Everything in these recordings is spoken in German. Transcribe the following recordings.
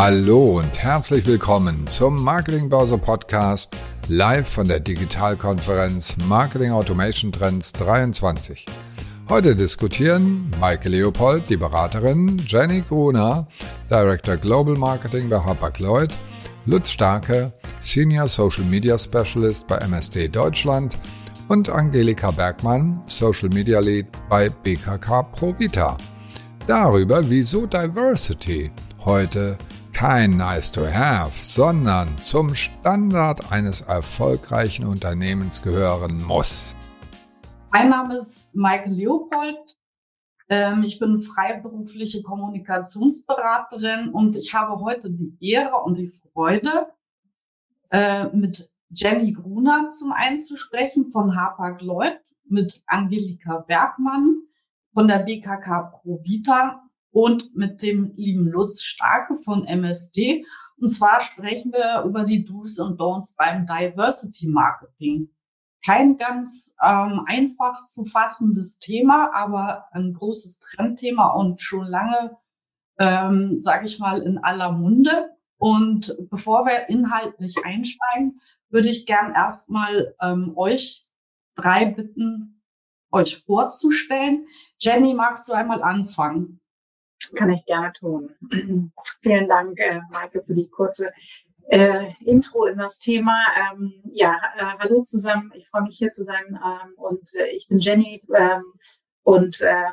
Hallo und herzlich willkommen zum Marketingbörse Podcast live von der Digitalkonferenz Marketing Automation Trends 23. Heute diskutieren Maike Leopold, die Beraterin, Jenny Gruner, Director Global Marketing bei Hapag-Lloyd, Lutz Starke, Senior Social Media Specialist bei MSD Deutschland und Angelika Bergmann, Social Media Lead bei BKK Provita. Darüber, wieso Diversity heute kein Nice to Have, sondern zum Standard eines erfolgreichen Unternehmens gehören muss. Mein Name ist Maike Leopold. Ähm, ich bin freiberufliche Kommunikationsberaterin und ich habe heute die Ehre und die Freude, äh, mit Jenny Gruner zum einen zu sprechen von Hapag-Lloyd, mit Angelika Bergmann von der BKK Provita und mit dem lieben Lutz Starke von MSD. Und zwar sprechen wir über die Do's und Don'ts beim Diversity Marketing. Kein ganz ähm, einfach zu fassendes Thema, aber ein großes Trendthema und schon lange, ähm, sage ich mal, in aller Munde. Und bevor wir inhaltlich einsteigen, würde ich gern erstmal ähm, euch drei bitten, euch vorzustellen. Jenny, magst du einmal anfangen? Kann ich gerne tun. Vielen Dank, äh, Maike, für die kurze äh, Intro in das Thema. Ähm, ja, äh, hallo zusammen. Ich freue mich hier zu sein ähm, und äh, ich bin Jenny ähm, und äh,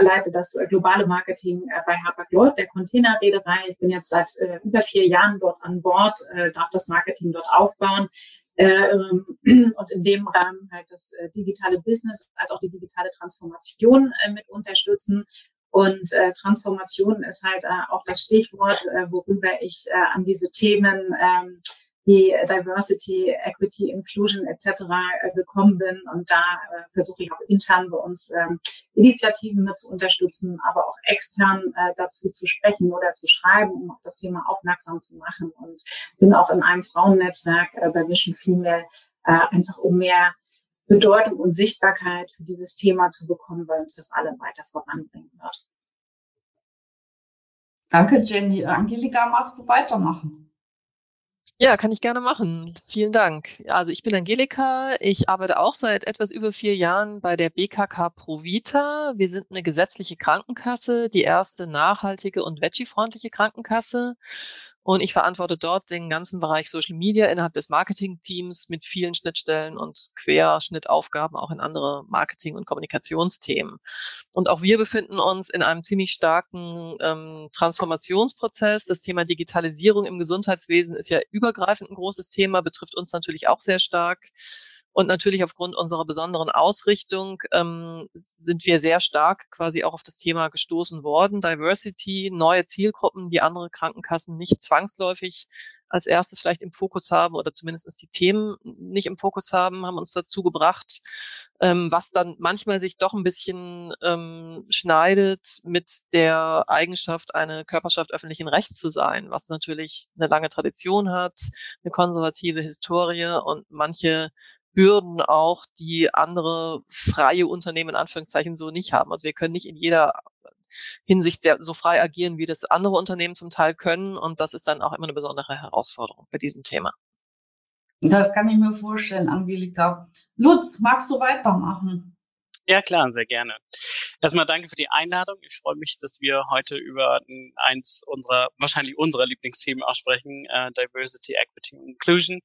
leite das globale Marketing äh, bei Hapag-Lloyd, der Containerreederei. Ich bin jetzt seit äh, über vier Jahren dort an Bord, darf das Marketing dort aufbauen äh, und in dem Rahmen halt das digitale Business als auch die digitale Transformation mit unterstützen. Und äh, Transformation ist halt äh, auch das Stichwort, äh, worüber ich äh, an diese Themen ähm, wie Diversity, Equity, Inclusion etc. Äh, gekommen bin. Und da äh, versuche ich auch intern bei uns ähm, Initiativen mit zu unterstützen, aber auch extern äh, dazu zu sprechen oder zu schreiben, um auf das Thema aufmerksam zu machen. Und bin auch in einem Frauennetzwerk äh, bei Mission Female, äh, einfach um mehr Bedeutung und Sichtbarkeit für dieses Thema zu bekommen, weil uns das alle weiter voranbringen wird. Danke, Jenny. Angelika, magst du weitermachen? Ja, kann ich gerne machen. Vielen Dank. Also ich bin Angelika. Ich arbeite auch seit etwas über vier Jahren bei der BKK Provita. Wir sind eine gesetzliche Krankenkasse, die erste nachhaltige und veggie-freundliche Krankenkasse. Und ich verantworte dort den ganzen Bereich Social Media innerhalb des Marketing-Teams mit vielen Schnittstellen und Querschnittaufgaben auch in andere Marketing- und Kommunikationsthemen. Und auch wir befinden uns in einem ziemlich starken ähm, Transformationsprozess. Das Thema Digitalisierung im Gesundheitswesen ist ja übergreifend ein großes Thema, betrifft uns natürlich auch sehr stark. Und natürlich aufgrund unserer besonderen Ausrichtung ähm, sind wir sehr stark quasi auch auf das Thema gestoßen worden. Diversity, neue Zielgruppen, die andere Krankenkassen nicht zwangsläufig als erstes vielleicht im Fokus haben oder zumindest die Themen nicht im Fokus haben, haben uns dazu gebracht, ähm, was dann manchmal sich doch ein bisschen ähm, schneidet mit der Eigenschaft, eine Körperschaft öffentlichen Rechts zu sein, was natürlich eine lange Tradition hat, eine konservative Historie und manche Hürden auch, die andere freie Unternehmen in Anführungszeichen so nicht haben. Also wir können nicht in jeder Hinsicht sehr, so frei agieren, wie das andere Unternehmen zum Teil können. Und das ist dann auch immer eine besondere Herausforderung bei diesem Thema. Das kann ich mir vorstellen, Angelika. Lutz, magst du weitermachen? Ja, klar, sehr gerne. Erstmal danke für die Einladung. Ich freue mich, dass wir heute über eins unserer, wahrscheinlich unserer Lieblingsthemen auch sprechen, äh, Diversity, Equity und Inclusion.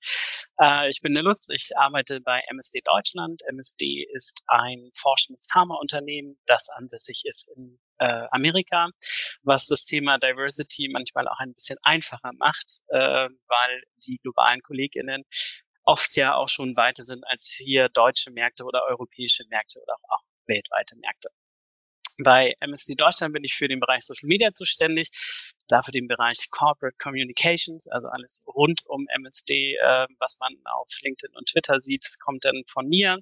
Äh, ich bin Lutz, ich arbeite bei MSD Deutschland. MSD ist ein forschendes Pharmaunternehmen, das ansässig ist in äh, Amerika, was das Thema Diversity manchmal auch ein bisschen einfacher macht, äh, weil die globalen KollegInnen oft ja auch schon weiter sind als hier deutsche Märkte oder europäische Märkte oder auch weltweite Märkte. Bei MSD Deutschland bin ich für den Bereich Social Media zuständig, dafür den Bereich Corporate Communications, also alles rund um MSD, äh, was man auf LinkedIn und Twitter sieht, kommt dann von mir.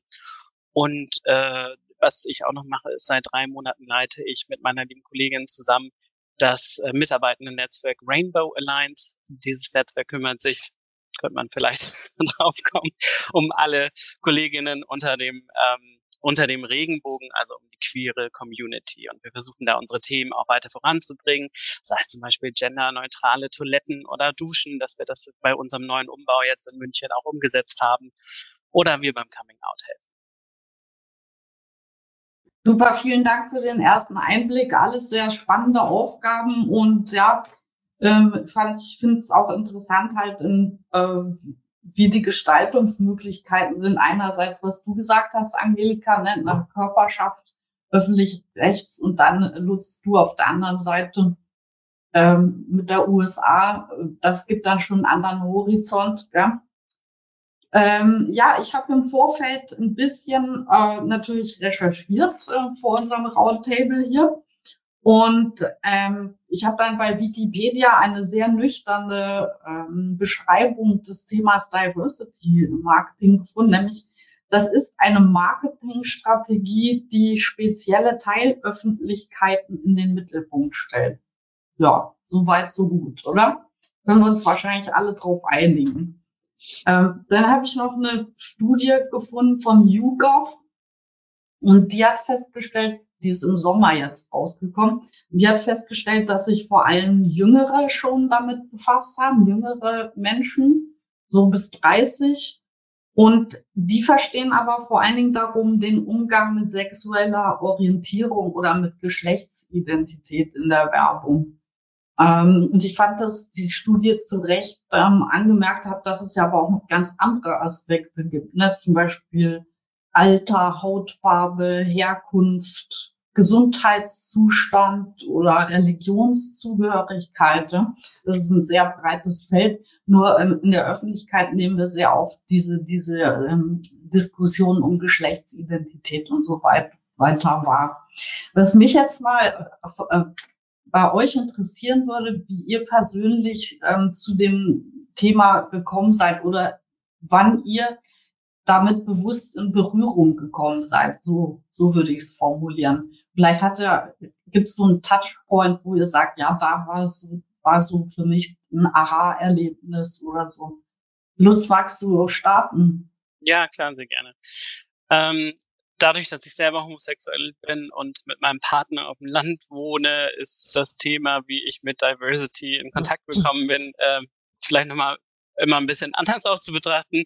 Und äh, was ich auch noch mache, ist seit drei Monaten leite ich mit meiner lieben Kollegin zusammen das äh, Mitarbeitenden-Netzwerk Rainbow Alliance. Dieses Netzwerk kümmert sich könnte man vielleicht drauf kommen, um alle Kolleginnen unter dem ähm, unter dem Regenbogen, also um die queere Community. Und wir versuchen da unsere Themen auch weiter voranzubringen. Das heißt zum Beispiel genderneutrale Toiletten oder Duschen, dass wir das bei unserem neuen Umbau jetzt in München auch umgesetzt haben. Oder wir beim Coming Out helfen. Super, vielen Dank für den ersten Einblick. Alles sehr spannende Aufgaben und ja, ähm, fand ich finde es auch interessant halt in, äh, wie die Gestaltungsmöglichkeiten sind. Einerseits, was du gesagt hast, Angelika, ne, nach Körperschaft, öffentlich rechts und dann nutzt du auf der anderen Seite ähm, mit der USA. Das gibt dann schon einen anderen Horizont. Ja? Ähm, ja, ich habe im Vorfeld ein bisschen äh, natürlich recherchiert äh, vor unserem Roundtable hier. Und ähm, ich habe dann bei Wikipedia eine sehr nüchterne ähm, Beschreibung des Themas Diversity Marketing gefunden, nämlich das ist eine Marketingstrategie, die spezielle Teilöffentlichkeiten in den Mittelpunkt stellt. Ja, so weit, so gut, oder? Können wir uns wahrscheinlich alle drauf einigen. Ähm, dann habe ich noch eine Studie gefunden von YouGov und die hat festgestellt, die ist im Sommer jetzt rausgekommen. Die hat festgestellt, dass sich vor allem Jüngere schon damit befasst haben, jüngere Menschen, so bis 30. Und die verstehen aber vor allen Dingen darum den Umgang mit sexueller Orientierung oder mit Geschlechtsidentität in der Werbung. Ähm, und ich fand, dass die Studie zu Recht ähm, angemerkt hat, dass es ja aber auch noch ganz andere Aspekte gibt, ne? zum Beispiel Alter, Hautfarbe, Herkunft, Gesundheitszustand oder Religionszugehörigkeit. Das ist ein sehr breites Feld. Nur ähm, in der Öffentlichkeit nehmen wir sehr oft diese, diese ähm, Diskussionen um Geschlechtsidentität und so weit, weiter wahr. Was mich jetzt mal äh, bei euch interessieren würde, wie ihr persönlich ähm, zu dem Thema gekommen seid oder wann ihr damit bewusst in Berührung gekommen seid. So, so würde ich es formulieren. Vielleicht hat er, gibt es so einen Touchpoint, wo ihr sagt, ja, da war es war so für mich ein Aha-Erlebnis oder so. Lutz, magst du starten? Ja, klar, sehr gerne. Ähm, dadurch, dass ich selber homosexuell bin und mit meinem Partner auf dem Land wohne, ist das Thema, wie ich mit Diversity in Kontakt gekommen bin, äh, vielleicht nochmal immer ein bisschen anders auch zu betrachten.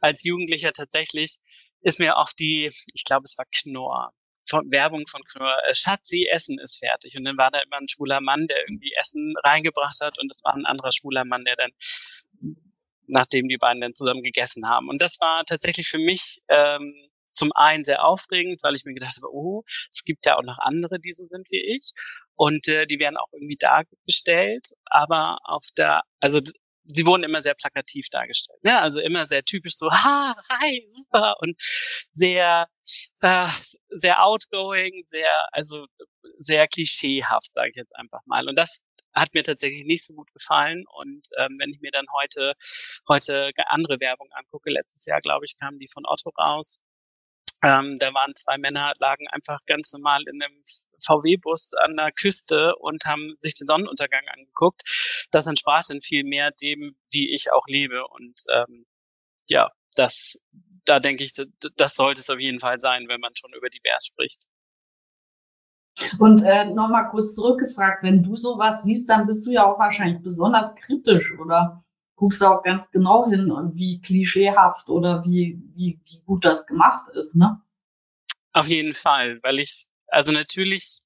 Als Jugendlicher tatsächlich ist mir auch die, ich glaube, es war Knorr, von Werbung von Knorr, äh, Schatzi, Essen ist fertig. Und dann war da immer ein schwuler Mann, der irgendwie Essen reingebracht hat und es war ein anderer schwuler Mann, der dann, nachdem die beiden dann zusammen gegessen haben. Und das war tatsächlich für mich ähm, zum einen sehr aufregend, weil ich mir gedacht habe, oh, es gibt ja auch noch andere, die so sind wie ich. Und äh, die werden auch irgendwie dargestellt. Aber auf der, also sie wurden immer sehr plakativ dargestellt. Ne? Also immer sehr typisch so, ha, hi, super und sehr, äh, sehr outgoing, sehr, also sehr klischeehaft, sage ich jetzt einfach mal. Und das hat mir tatsächlich nicht so gut gefallen. Und ähm, wenn ich mir dann heute, heute andere Werbung angucke, letztes Jahr, glaube ich, kam die von Otto raus, ähm, da waren zwei Männer, lagen einfach ganz normal in einem VW-Bus an der Küste und haben sich den Sonnenuntergang angeguckt. Das entsprach dann viel mehr dem, wie ich auch lebe. Und ähm, ja, das, da denke ich, das sollte es auf jeden Fall sein, wenn man schon über divers spricht. Und äh, nochmal kurz zurückgefragt, wenn du sowas siehst, dann bist du ja auch wahrscheinlich besonders kritisch, oder? Guckst du auch ganz genau hin, wie klischeehaft oder wie, wie, wie gut das gemacht ist, ne? Auf jeden Fall, weil ich, also natürlich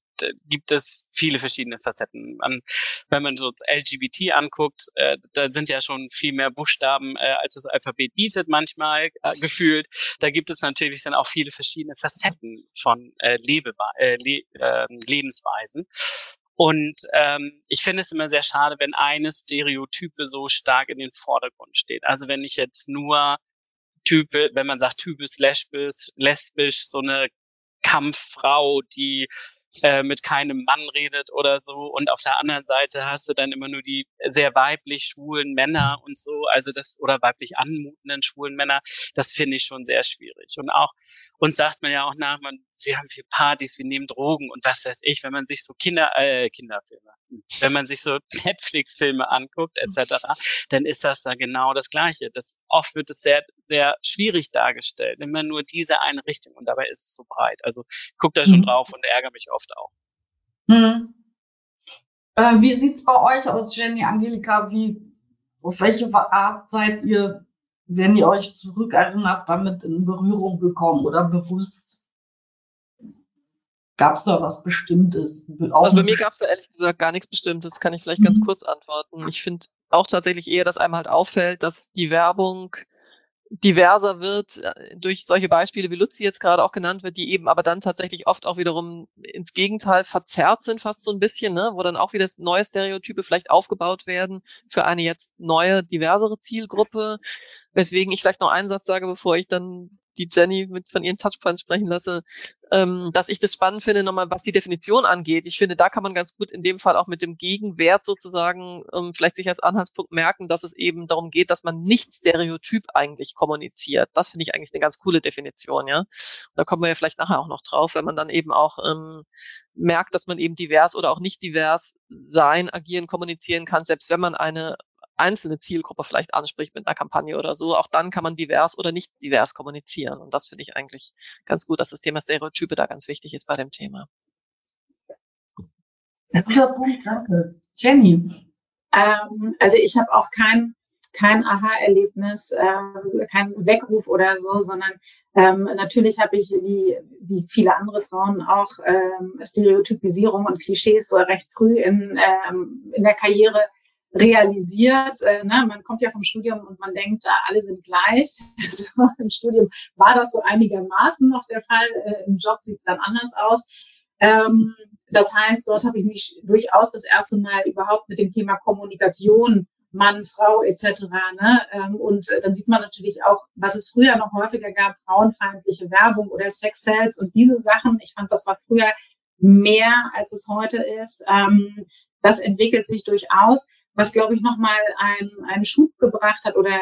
gibt es viele verschiedene Facetten. Man, wenn man so das LGBT anguckt, äh, da sind ja schon viel mehr Buchstaben, äh, als das Alphabet bietet manchmal äh, gefühlt. Da gibt es natürlich dann auch viele verschiedene Facetten von äh, Lebe, äh, Le äh, Lebensweisen. Und ähm, ich finde es immer sehr schade, wenn eine Stereotype so stark in den Vordergrund steht. Also wenn ich jetzt nur Type, wenn man sagt Typus lesbisch, lesbisch, so eine Kampffrau, die äh, mit keinem Mann redet oder so. Und auf der anderen Seite hast du dann immer nur die sehr weiblich schwulen Männer und so, also das, oder weiblich anmutenden schwulen Männer. Das finde ich schon sehr schwierig. Und auch, uns sagt man ja auch nach, man wir haben viel Partys, wir nehmen Drogen und was weiß ich, wenn man sich so Kinder, äh, Kinderfilme, wenn man sich so Netflix-Filme anguckt, etc., dann ist das da genau das Gleiche. Das oft wird es sehr, sehr schwierig dargestellt. Immer nur diese eine Richtung und dabei ist es so breit. Also guck da schon mhm. drauf und ärgere mich oft auch. Mhm. Äh, wie sieht's bei euch aus, Jenny, Angelika? Wie, auf welche Art seid ihr, wenn ihr euch zurückerinnert, damit in Berührung gekommen oder bewusst? Gab es da was Bestimmtes? Auch also bei mir gab es da ehrlich gesagt gar nichts Bestimmtes, kann ich vielleicht mhm. ganz kurz antworten. Ich finde auch tatsächlich eher, dass einem halt auffällt, dass die Werbung diverser wird äh, durch solche Beispiele, wie Luzi jetzt gerade auch genannt wird, die eben aber dann tatsächlich oft auch wiederum ins Gegenteil verzerrt sind, fast so ein bisschen, ne? wo dann auch wieder neue Stereotype vielleicht aufgebaut werden für eine jetzt neue, diversere Zielgruppe. Weswegen ich vielleicht noch einen Satz sage, bevor ich dann die Jenny mit von ihren Touchpoints sprechen lasse, ähm, dass ich das spannend finde, nochmal was die Definition angeht. Ich finde, da kann man ganz gut in dem Fall auch mit dem Gegenwert sozusagen ähm, vielleicht sich als Anhaltspunkt merken, dass es eben darum geht, dass man nicht stereotyp eigentlich kommuniziert. Das finde ich eigentlich eine ganz coole Definition, ja. Und da kommen wir ja vielleicht nachher auch noch drauf, wenn man dann eben auch ähm, merkt, dass man eben divers oder auch nicht divers sein, agieren, kommunizieren kann, selbst wenn man eine einzelne Zielgruppe vielleicht anspricht mit einer Kampagne oder so, auch dann kann man divers oder nicht divers kommunizieren. Und das finde ich eigentlich ganz gut, dass das Thema Stereotype da ganz wichtig ist bei dem Thema. Guter Punkt, danke. Jenny. Ähm, also ich habe auch kein kein Aha-Erlebnis, äh, kein Weckruf oder so, sondern ähm, natürlich habe ich wie, wie viele andere Frauen auch ähm, Stereotypisierung und Klischees so recht früh in, ähm, in der Karriere realisiert. Äh, ne? Man kommt ja vom Studium und man denkt, alle sind gleich. Also Im Studium war das so einigermaßen noch der Fall. Äh, Im Job sieht es dann anders aus. Ähm, das heißt, dort habe ich mich durchaus das erste Mal überhaupt mit dem Thema Kommunikation Mann, Frau etc. Ne? Ähm, und äh, dann sieht man natürlich auch, was es früher noch häufiger gab, frauenfeindliche Werbung oder Sex-Sales und diese Sachen. Ich fand, das war früher mehr, als es heute ist. Ähm, das entwickelt sich durchaus was, glaube ich, nochmal einen, einen Schub gebracht hat oder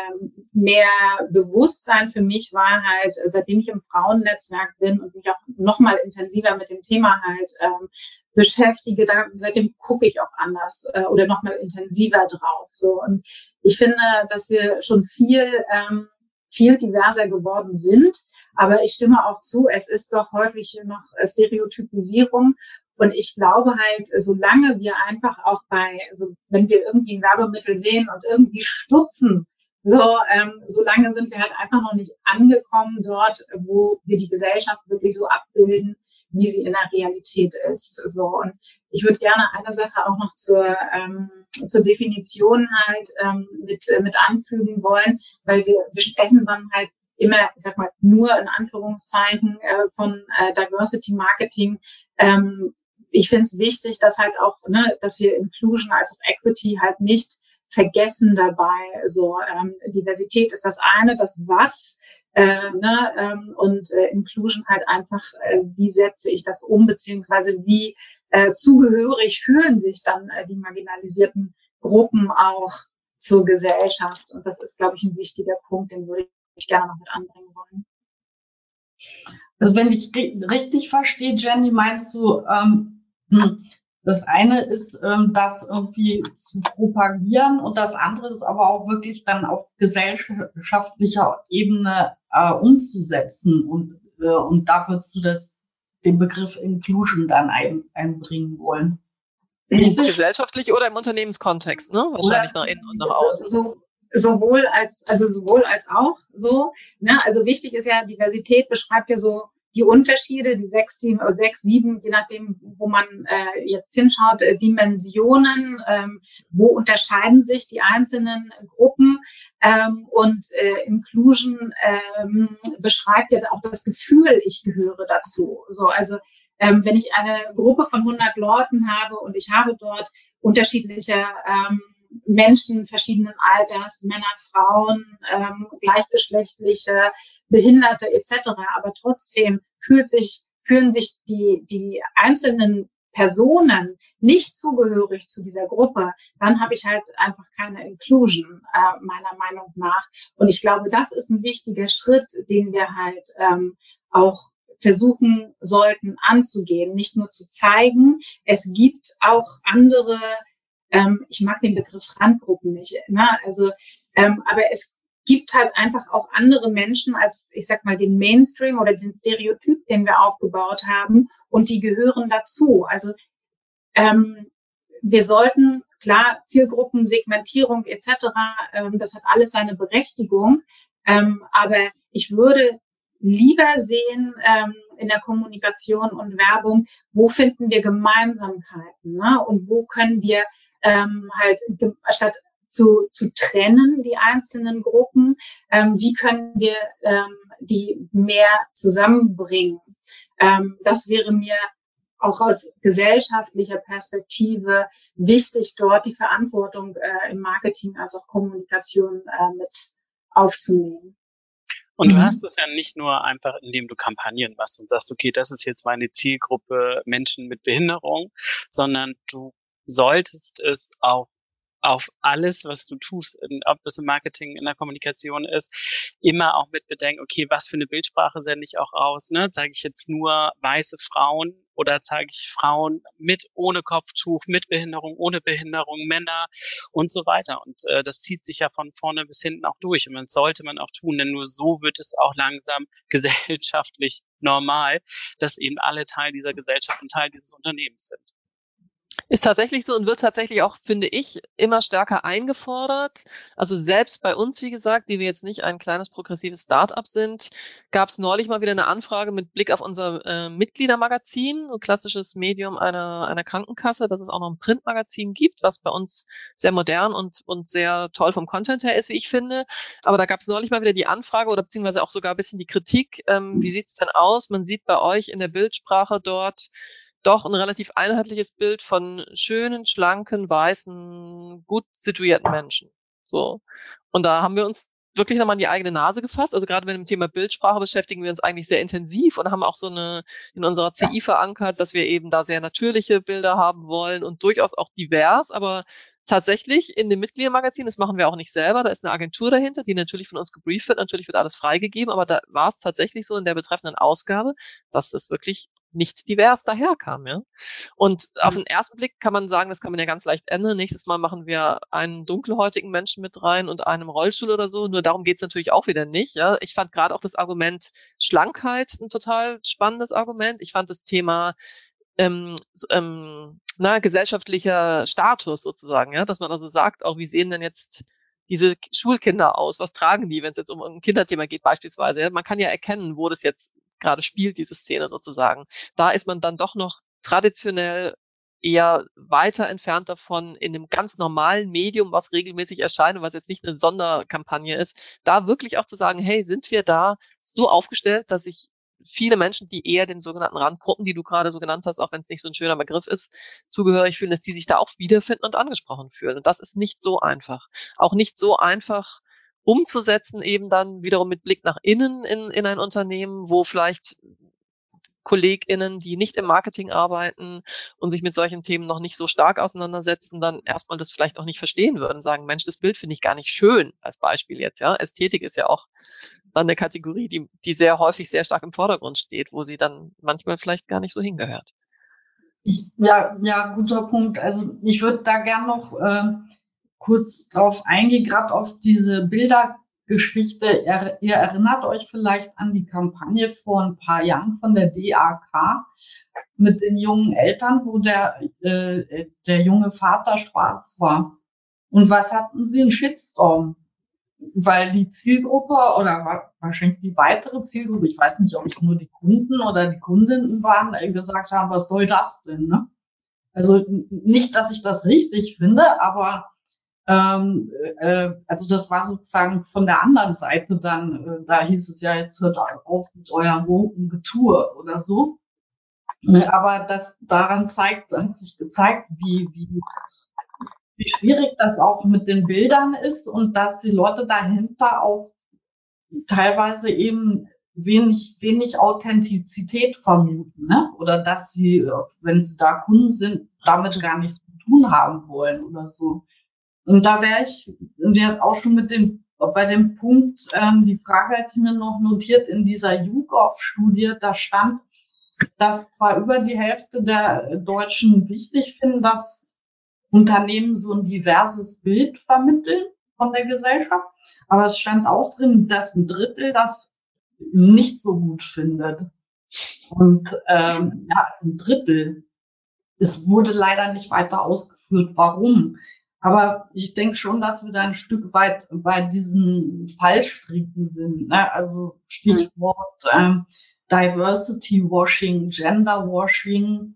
mehr Bewusstsein für mich war halt, seitdem ich im Frauennetzwerk bin und mich auch nochmal intensiver mit dem Thema halt ähm, beschäftige, da, seitdem gucke ich auch anders äh, oder nochmal intensiver drauf. So und ich finde, dass wir schon viel ähm, viel diverser geworden sind. Aber ich stimme auch zu, es ist doch häufig noch Stereotypisierung und ich glaube halt, solange wir einfach auch bei, also wenn wir irgendwie ein Werbemittel sehen und irgendwie stutzen, so, ähm, solange sind wir halt einfach noch nicht angekommen dort, wo wir die Gesellschaft wirklich so abbilden, wie sie in der Realität ist. So und ich würde gerne eine Sache auch noch zur ähm, zur Definition halt ähm, mit äh, mit anfügen wollen, weil wir wir sprechen dann halt immer, ich sag mal, nur in Anführungszeichen äh, von äh, Diversity Marketing. Ähm, ich finde es wichtig, dass halt auch, ne, dass wir Inclusion als auch Equity halt nicht vergessen dabei. So ähm, Diversität ist das eine, das was äh, ne, ähm, und äh, Inclusion halt einfach, äh, wie setze ich das um, beziehungsweise wie äh, zugehörig fühlen sich dann äh, die marginalisierten Gruppen auch zur Gesellschaft. Und das ist, glaube ich, ein wichtiger Punkt, den würde ich gerne noch mit anbringen wollen. Also wenn ich richtig verstehe, Jenny, meinst du, ähm, hm. Das eine ist, ähm, das irgendwie zu propagieren und das andere ist aber auch wirklich dann auf gesellschaftlicher Ebene äh, umzusetzen. Und, äh, und da würdest du das, den Begriff Inclusion dann ein, einbringen wollen. Richtig? Gesellschaftlich oder im Unternehmenskontext, ne? Wahrscheinlich oder nach innen und nach außen. So, sowohl als, also sowohl als auch so. Ne? Also wichtig ist ja, Diversität beschreibt ja so die Unterschiede, die sechs, die, sechs, sieben, je nachdem, wo man äh, jetzt hinschaut, äh, Dimensionen, ähm, wo unterscheiden sich die einzelnen Gruppen ähm, und äh, Inclusion ähm, beschreibt ja auch das Gefühl, ich gehöre dazu. So, also ähm, wenn ich eine Gruppe von 100 Leuten habe und ich habe dort unterschiedliche ähm, Menschen verschiedenen Alters, Männer, Frauen, ähm, gleichgeschlechtliche, Behinderte etc. Aber trotzdem fühlt sich, fühlen sich die, die einzelnen Personen nicht zugehörig zu dieser Gruppe, dann habe ich halt einfach keine Inclusion, äh, meiner Meinung nach. Und ich glaube, das ist ein wichtiger Schritt, den wir halt ähm, auch versuchen sollten anzugehen, nicht nur zu zeigen. Es gibt auch andere, ähm, ich mag den Begriff Randgruppen nicht, ne? also ähm, aber es gibt halt einfach auch andere Menschen als, ich sag mal, den Mainstream oder den Stereotyp, den wir aufgebaut haben und die gehören dazu. Also ähm, wir sollten klar Zielgruppen, Segmentierung etc. Ähm, das hat alles seine Berechtigung, ähm, aber ich würde lieber sehen ähm, in der Kommunikation und Werbung, wo finden wir Gemeinsamkeiten ne? und wo können wir ähm, halt statt zu, zu trennen, die einzelnen Gruppen, ähm, wie können wir ähm, die mehr zusammenbringen. Ähm, das wäre mir auch aus gesellschaftlicher Perspektive wichtig, dort die Verantwortung äh, im Marketing als auch Kommunikation äh, mit aufzunehmen. Und du mhm. hast es ja nicht nur einfach, indem du Kampagnen machst und sagst, okay, das ist jetzt meine Zielgruppe Menschen mit Behinderung, sondern du solltest es auch auf alles, was du tust, ob es im Marketing, in der Kommunikation ist, immer auch mit bedenken, okay, was für eine Bildsprache sende ich auch aus? Ne? Zeige ich jetzt nur weiße Frauen oder zeige ich Frauen mit, ohne Kopftuch, mit Behinderung, ohne Behinderung, Männer und so weiter. Und äh, das zieht sich ja von vorne bis hinten auch durch. Und das sollte man auch tun, denn nur so wird es auch langsam gesellschaftlich normal, dass eben alle Teil dieser Gesellschaft und Teil dieses Unternehmens sind. Ist tatsächlich so und wird tatsächlich auch, finde ich, immer stärker eingefordert. Also selbst bei uns, wie gesagt, die wir jetzt nicht ein kleines progressives Start-up sind, gab es neulich mal wieder eine Anfrage mit Blick auf unser äh, Mitgliedermagazin, ein klassisches Medium einer, einer Krankenkasse, dass es auch noch ein Printmagazin gibt, was bei uns sehr modern und, und sehr toll vom Content her ist, wie ich finde. Aber da gab es neulich mal wieder die Anfrage oder beziehungsweise auch sogar ein bisschen die Kritik. Ähm, wie sieht's denn aus? Man sieht bei euch in der Bildsprache dort doch ein relativ einheitliches Bild von schönen, schlanken, weißen, gut situierten Menschen. So. Und da haben wir uns wirklich nochmal in die eigene Nase gefasst. Also gerade mit dem Thema Bildsprache beschäftigen wir uns eigentlich sehr intensiv und haben auch so eine in unserer CI verankert, dass wir eben da sehr natürliche Bilder haben wollen und durchaus auch divers, aber tatsächlich in dem Mitgliedermagazin, das machen wir auch nicht selber, da ist eine Agentur dahinter, die natürlich von uns gebrieft wird, natürlich wird alles freigegeben, aber da war es tatsächlich so in der betreffenden Ausgabe, dass es wirklich nicht divers daherkam. Ja? Und mhm. auf den ersten Blick kann man sagen, das kann man ja ganz leicht ändern. Nächstes Mal machen wir einen dunkelhäutigen Menschen mit rein und einen Rollstuhl oder so. Nur darum geht's natürlich auch wieder nicht. Ja? Ich fand gerade auch das Argument Schlankheit ein total spannendes Argument. Ich fand das Thema ähm, ähm, na, gesellschaftlicher Status sozusagen, ja, dass man also sagt, auch wie sehen denn jetzt diese Schulkinder aus? Was tragen die, wenn es jetzt um ein Kinderthema geht beispielsweise? Ja? Man kann ja erkennen, wo das jetzt gerade spielt, diese Szene sozusagen. Da ist man dann doch noch traditionell eher weiter entfernt davon, in einem ganz normalen Medium, was regelmäßig erscheint und was jetzt nicht eine Sonderkampagne ist, da wirklich auch zu sagen, hey, sind wir da so aufgestellt, dass ich viele Menschen, die eher den sogenannten Randgruppen, die du gerade so genannt hast, auch wenn es nicht so ein schöner Begriff ist, zugehörig fühlen, dass die sich da auch wiederfinden und angesprochen fühlen. Und das ist nicht so einfach. Auch nicht so einfach, umzusetzen, eben dann wiederum mit Blick nach innen in, in ein Unternehmen, wo vielleicht KollegInnen, die nicht im Marketing arbeiten und sich mit solchen Themen noch nicht so stark auseinandersetzen, dann erstmal das vielleicht auch nicht verstehen würden, sagen, Mensch, das Bild finde ich gar nicht schön, als Beispiel jetzt, ja. Ästhetik ist ja auch dann eine Kategorie, die, die sehr häufig sehr stark im Vordergrund steht, wo sie dann manchmal vielleicht gar nicht so hingehört. Ich, ja, ja, guter Punkt. Also ich würde da gern noch äh, kurz drauf eingehe, gerade auf diese Bildergeschichte. Ihr erinnert euch vielleicht an die Kampagne vor ein paar Jahren von der DAK mit den jungen Eltern, wo der, äh, der junge Vater schwarz war. Und was hatten sie? Einen Shitstorm. Weil die Zielgruppe oder wahrscheinlich die weitere Zielgruppe, ich weiß nicht, ob es nur die Kunden oder die Kundinnen waren, gesagt haben, was soll das denn? Ne? Also nicht, dass ich das richtig finde, aber ähm, äh, also das war sozusagen von der anderen Seite dann, äh, da hieß es ja, jetzt hört auf mit eurem woken Getue oder so. Äh, aber das daran zeigt, hat sich gezeigt, wie, wie, wie schwierig das auch mit den Bildern ist und dass die Leute dahinter auch teilweise eben wenig, wenig Authentizität vermuten, ne? Oder dass sie, wenn sie da Kunden sind, damit gar nichts zu tun haben wollen oder so. Und da wäre ich, wir auch schon mit dem bei dem Punkt, ähm, die Frage hatte ich mir noch notiert in dieser YouGov-Studie, da stand, dass zwar über die Hälfte der Deutschen wichtig finden, dass Unternehmen so ein diverses Bild vermitteln von der Gesellschaft, aber es stand auch drin, dass ein Drittel das nicht so gut findet. Und ähm, ja, also ein Drittel. Es wurde leider nicht weiter ausgeführt, warum. Aber ich denke schon, dass wir da ein Stück weit bei diesen Fallstricken sind. Ne? Also Stichwort ähm, Diversity Washing, Gender Washing,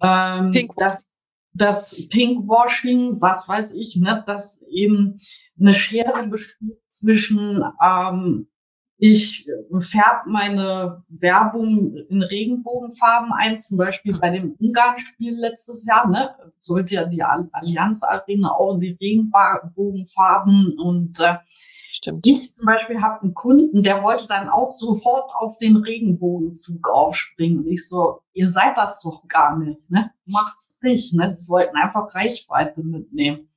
ähm, Pink das, das Pinkwashing, was weiß ich, ne? dass eben eine Schere besteht zwischen ähm, ich färbe meine Werbung in Regenbogenfarben ein, zum Beispiel bei dem Ungarn-Spiel letztes Jahr, ne? Sollte ja die Allianz Arena auch in die Regenbogenfarben und äh, Stimmt. ich zum Beispiel habe einen Kunden, der wollte dann auch sofort auf den Regenbogenzug aufspringen. Und ich so, ihr seid das doch gar nicht, ne? Macht's nicht, ne? Sie wollten einfach Reichweite mitnehmen.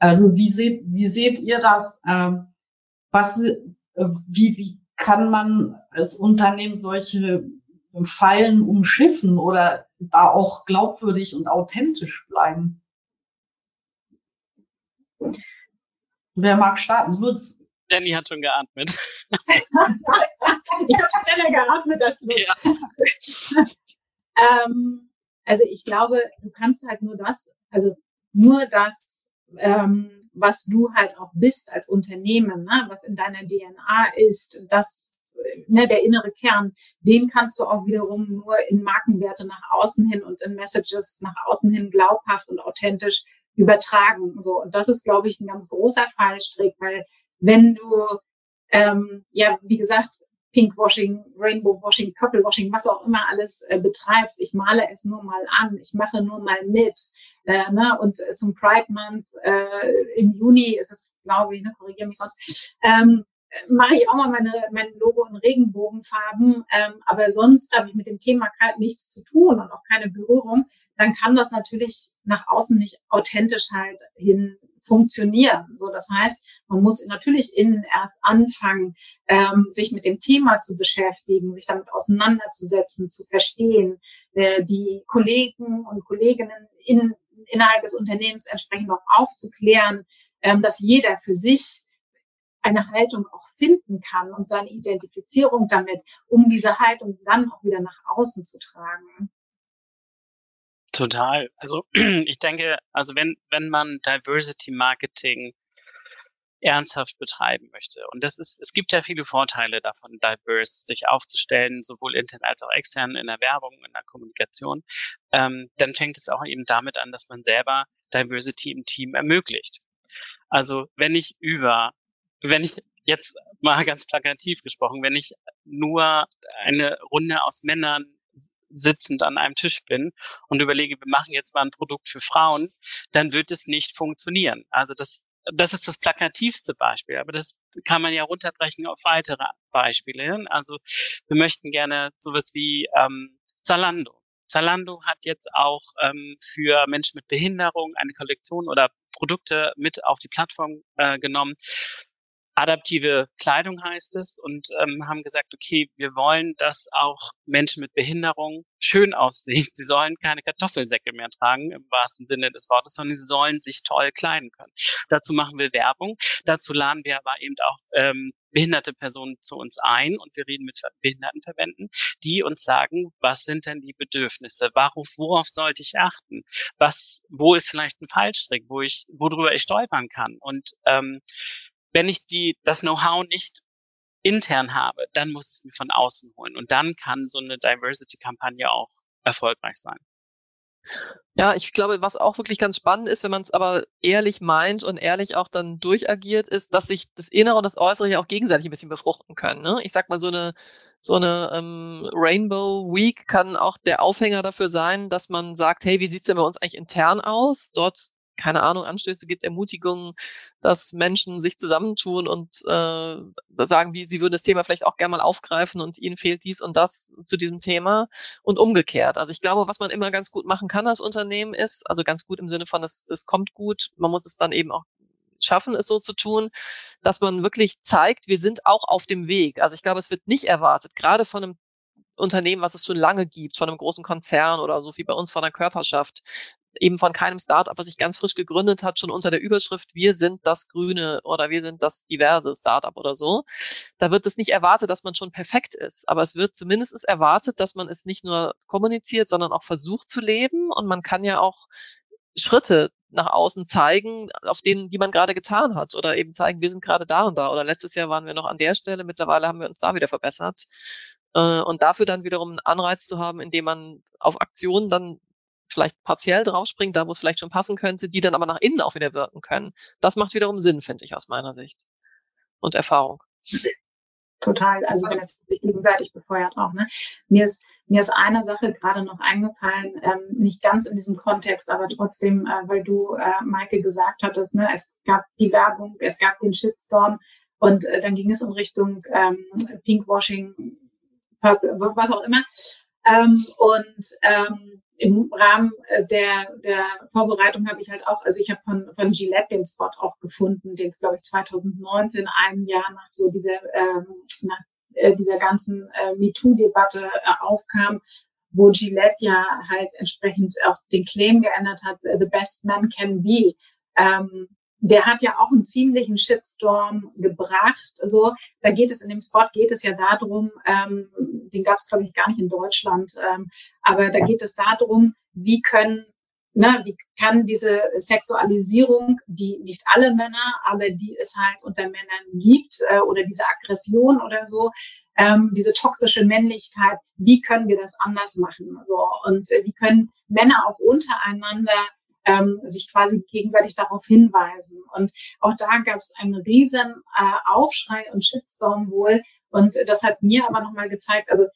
Also wie seht, wie seht ihr das? Ähm, was wie, wie kann man als Unternehmen solche Fallen umschiffen oder da auch glaubwürdig und authentisch bleiben? Wer mag starten? Lutz. Danny hat schon geatmet. ich habe schneller geatmet als Lutz. Ja. ähm, also ich glaube, du kannst halt nur das, also nur das ähm, was du halt auch bist als Unternehmen, ne? was in deiner DNA ist, das, ne, der innere Kern, den kannst du auch wiederum nur in Markenwerte nach außen hin und in Messages nach außen hin glaubhaft und authentisch übertragen. So, und das ist, glaube ich, ein ganz großer Fallstrick, weil wenn du, ähm, ja, wie gesagt, Pinkwashing, Rainbowwashing, Purplewashing, was auch immer alles äh, betreibst, ich male es nur mal an, ich mache nur mal mit, äh, ne? Und äh, zum Pride Month äh, im Juni ist es, glaube ich, ne, korrigiere mich sonst, ähm, mache ich auch mal meine, mein Logo in Regenbogenfarben, ähm, aber sonst habe ich mit dem Thema nichts zu tun und auch keine Berührung, dann kann das natürlich nach außen nicht authentisch halt hin funktionieren. So, das heißt, man muss natürlich innen erst anfangen, ähm, sich mit dem Thema zu beschäftigen, sich damit auseinanderzusetzen, zu verstehen, äh, die Kollegen und Kolleginnen in innerhalb des Unternehmens entsprechend noch aufzuklären, ähm, dass jeder für sich eine Haltung auch finden kann und seine Identifizierung damit, um diese Haltung dann auch wieder nach außen zu tragen. Total. Also ich denke, also wenn, wenn man Diversity Marketing ernsthaft betreiben möchte. Und das ist, es gibt ja viele Vorteile davon, diverse sich aufzustellen, sowohl intern als auch extern in der Werbung, in der Kommunikation. Ähm, dann fängt es auch eben damit an, dass man selber Diversity im Team ermöglicht. Also wenn ich über, wenn ich jetzt mal ganz plakativ gesprochen, wenn ich nur eine Runde aus Männern sitzend an einem Tisch bin und überlege, wir machen jetzt mal ein Produkt für Frauen, dann wird es nicht funktionieren. Also das das ist das plakativste Beispiel, aber das kann man ja runterbrechen auf weitere Beispiele. Also wir möchten gerne sowas wie ähm, Zalando. Zalando hat jetzt auch ähm, für Menschen mit Behinderung eine Kollektion oder Produkte mit auf die Plattform äh, genommen, adaptive Kleidung heißt es und ähm, haben gesagt, okay, wir wollen, dass auch Menschen mit Behinderung schön aussehen. Sie sollen keine Kartoffelsäcke mehr tragen im wahrsten Sinne des Wortes, sondern sie sollen sich toll kleiden können. Dazu machen wir Werbung. Dazu laden wir aber eben auch ähm, behinderte Personen zu uns ein und wir reden mit Behindertenverbänden, die uns sagen, was sind denn die Bedürfnisse? Worauf, worauf sollte ich achten? Was, wo ist vielleicht ein Fallstrick, wo ich, worüber ich stolpern kann? Und ähm, wenn ich die, das Know-how nicht intern habe, dann muss ich es mir von außen holen. Und dann kann so eine Diversity-Kampagne auch erfolgreich sein. Ja, ich glaube, was auch wirklich ganz spannend ist, wenn man es aber ehrlich meint und ehrlich auch dann durchagiert, ist, dass sich das Innere und das Äußere ja auch gegenseitig ein bisschen befruchten können. Ne? Ich sag mal, so eine, so eine ähm, Rainbow Week kann auch der Aufhänger dafür sein, dass man sagt, hey, wie sieht's denn bei uns eigentlich intern aus? Dort keine Ahnung, Anstöße gibt, Ermutigungen, dass Menschen sich zusammentun und äh, sagen, wie sie würden das Thema vielleicht auch gerne mal aufgreifen und ihnen fehlt dies und das zu diesem Thema und umgekehrt. Also ich glaube, was man immer ganz gut machen kann als Unternehmen ist, also ganz gut im Sinne von, das, das kommt gut, man muss es dann eben auch schaffen, es so zu tun, dass man wirklich zeigt, wir sind auch auf dem Weg. Also ich glaube, es wird nicht erwartet, gerade von einem Unternehmen, was es schon lange gibt, von einem großen Konzern oder so wie bei uns von der Körperschaft, eben von keinem Startup, was sich ganz frisch gegründet hat, schon unter der Überschrift, wir sind das grüne oder wir sind das diverse Startup oder so. Da wird es nicht erwartet, dass man schon perfekt ist, aber es wird zumindest erwartet, dass man es nicht nur kommuniziert, sondern auch versucht zu leben. Und man kann ja auch Schritte nach außen zeigen, auf denen, die man gerade getan hat. Oder eben zeigen, wir sind gerade da und da. Oder letztes Jahr waren wir noch an der Stelle, mittlerweile haben wir uns da wieder verbessert. Äh, und dafür dann wiederum einen Anreiz zu haben, indem man auf Aktionen dann vielleicht partiell draufspringt, da wo es vielleicht schon passen könnte, die dann aber nach innen auch wieder wirken können. Das macht wiederum Sinn, finde ich, aus meiner Sicht. Und Erfahrung. Total. Also wenn es sich gegenseitig befeuert auch. Ne? Mir ist mir ist eine Sache gerade noch eingefallen, ähm, nicht ganz in diesem Kontext, aber trotzdem, äh, weil du, äh, Maike, gesagt hattest, ne, es gab die Werbung, es gab den Shitstorm und äh, dann ging es in Richtung ähm, Pinkwashing, was auch immer. Ähm, und ähm, im Rahmen äh, der, der Vorbereitung habe ich halt auch, also ich habe von, von Gillette den Spot auch gefunden, den es, glaube ich, 2019, ein Jahr nach so dieser, ähm, nach äh, dieser ganzen äh, MeToo-Debatte äh, aufkam, wo Gillette ja halt entsprechend auch den Claim geändert hat, the best man can be. Ähm, der hat ja auch einen ziemlichen Shitstorm gebracht. So, da geht es in dem Spot geht es ja darum, ähm, den gab es glaube ich gar nicht in Deutschland, ähm, aber da geht es darum, wie können, ne, wie kann diese Sexualisierung, die nicht alle Männer, aber die es halt unter Männern gibt äh, oder diese Aggression oder so, ähm, diese toxische Männlichkeit, wie können wir das anders machen? So und äh, wie können Männer auch untereinander ähm, sich quasi gegenseitig darauf hinweisen. Und auch da gab es einen riesen äh, Aufschrei und Shitstorm wohl. Und das hat mir aber nochmal gezeigt, also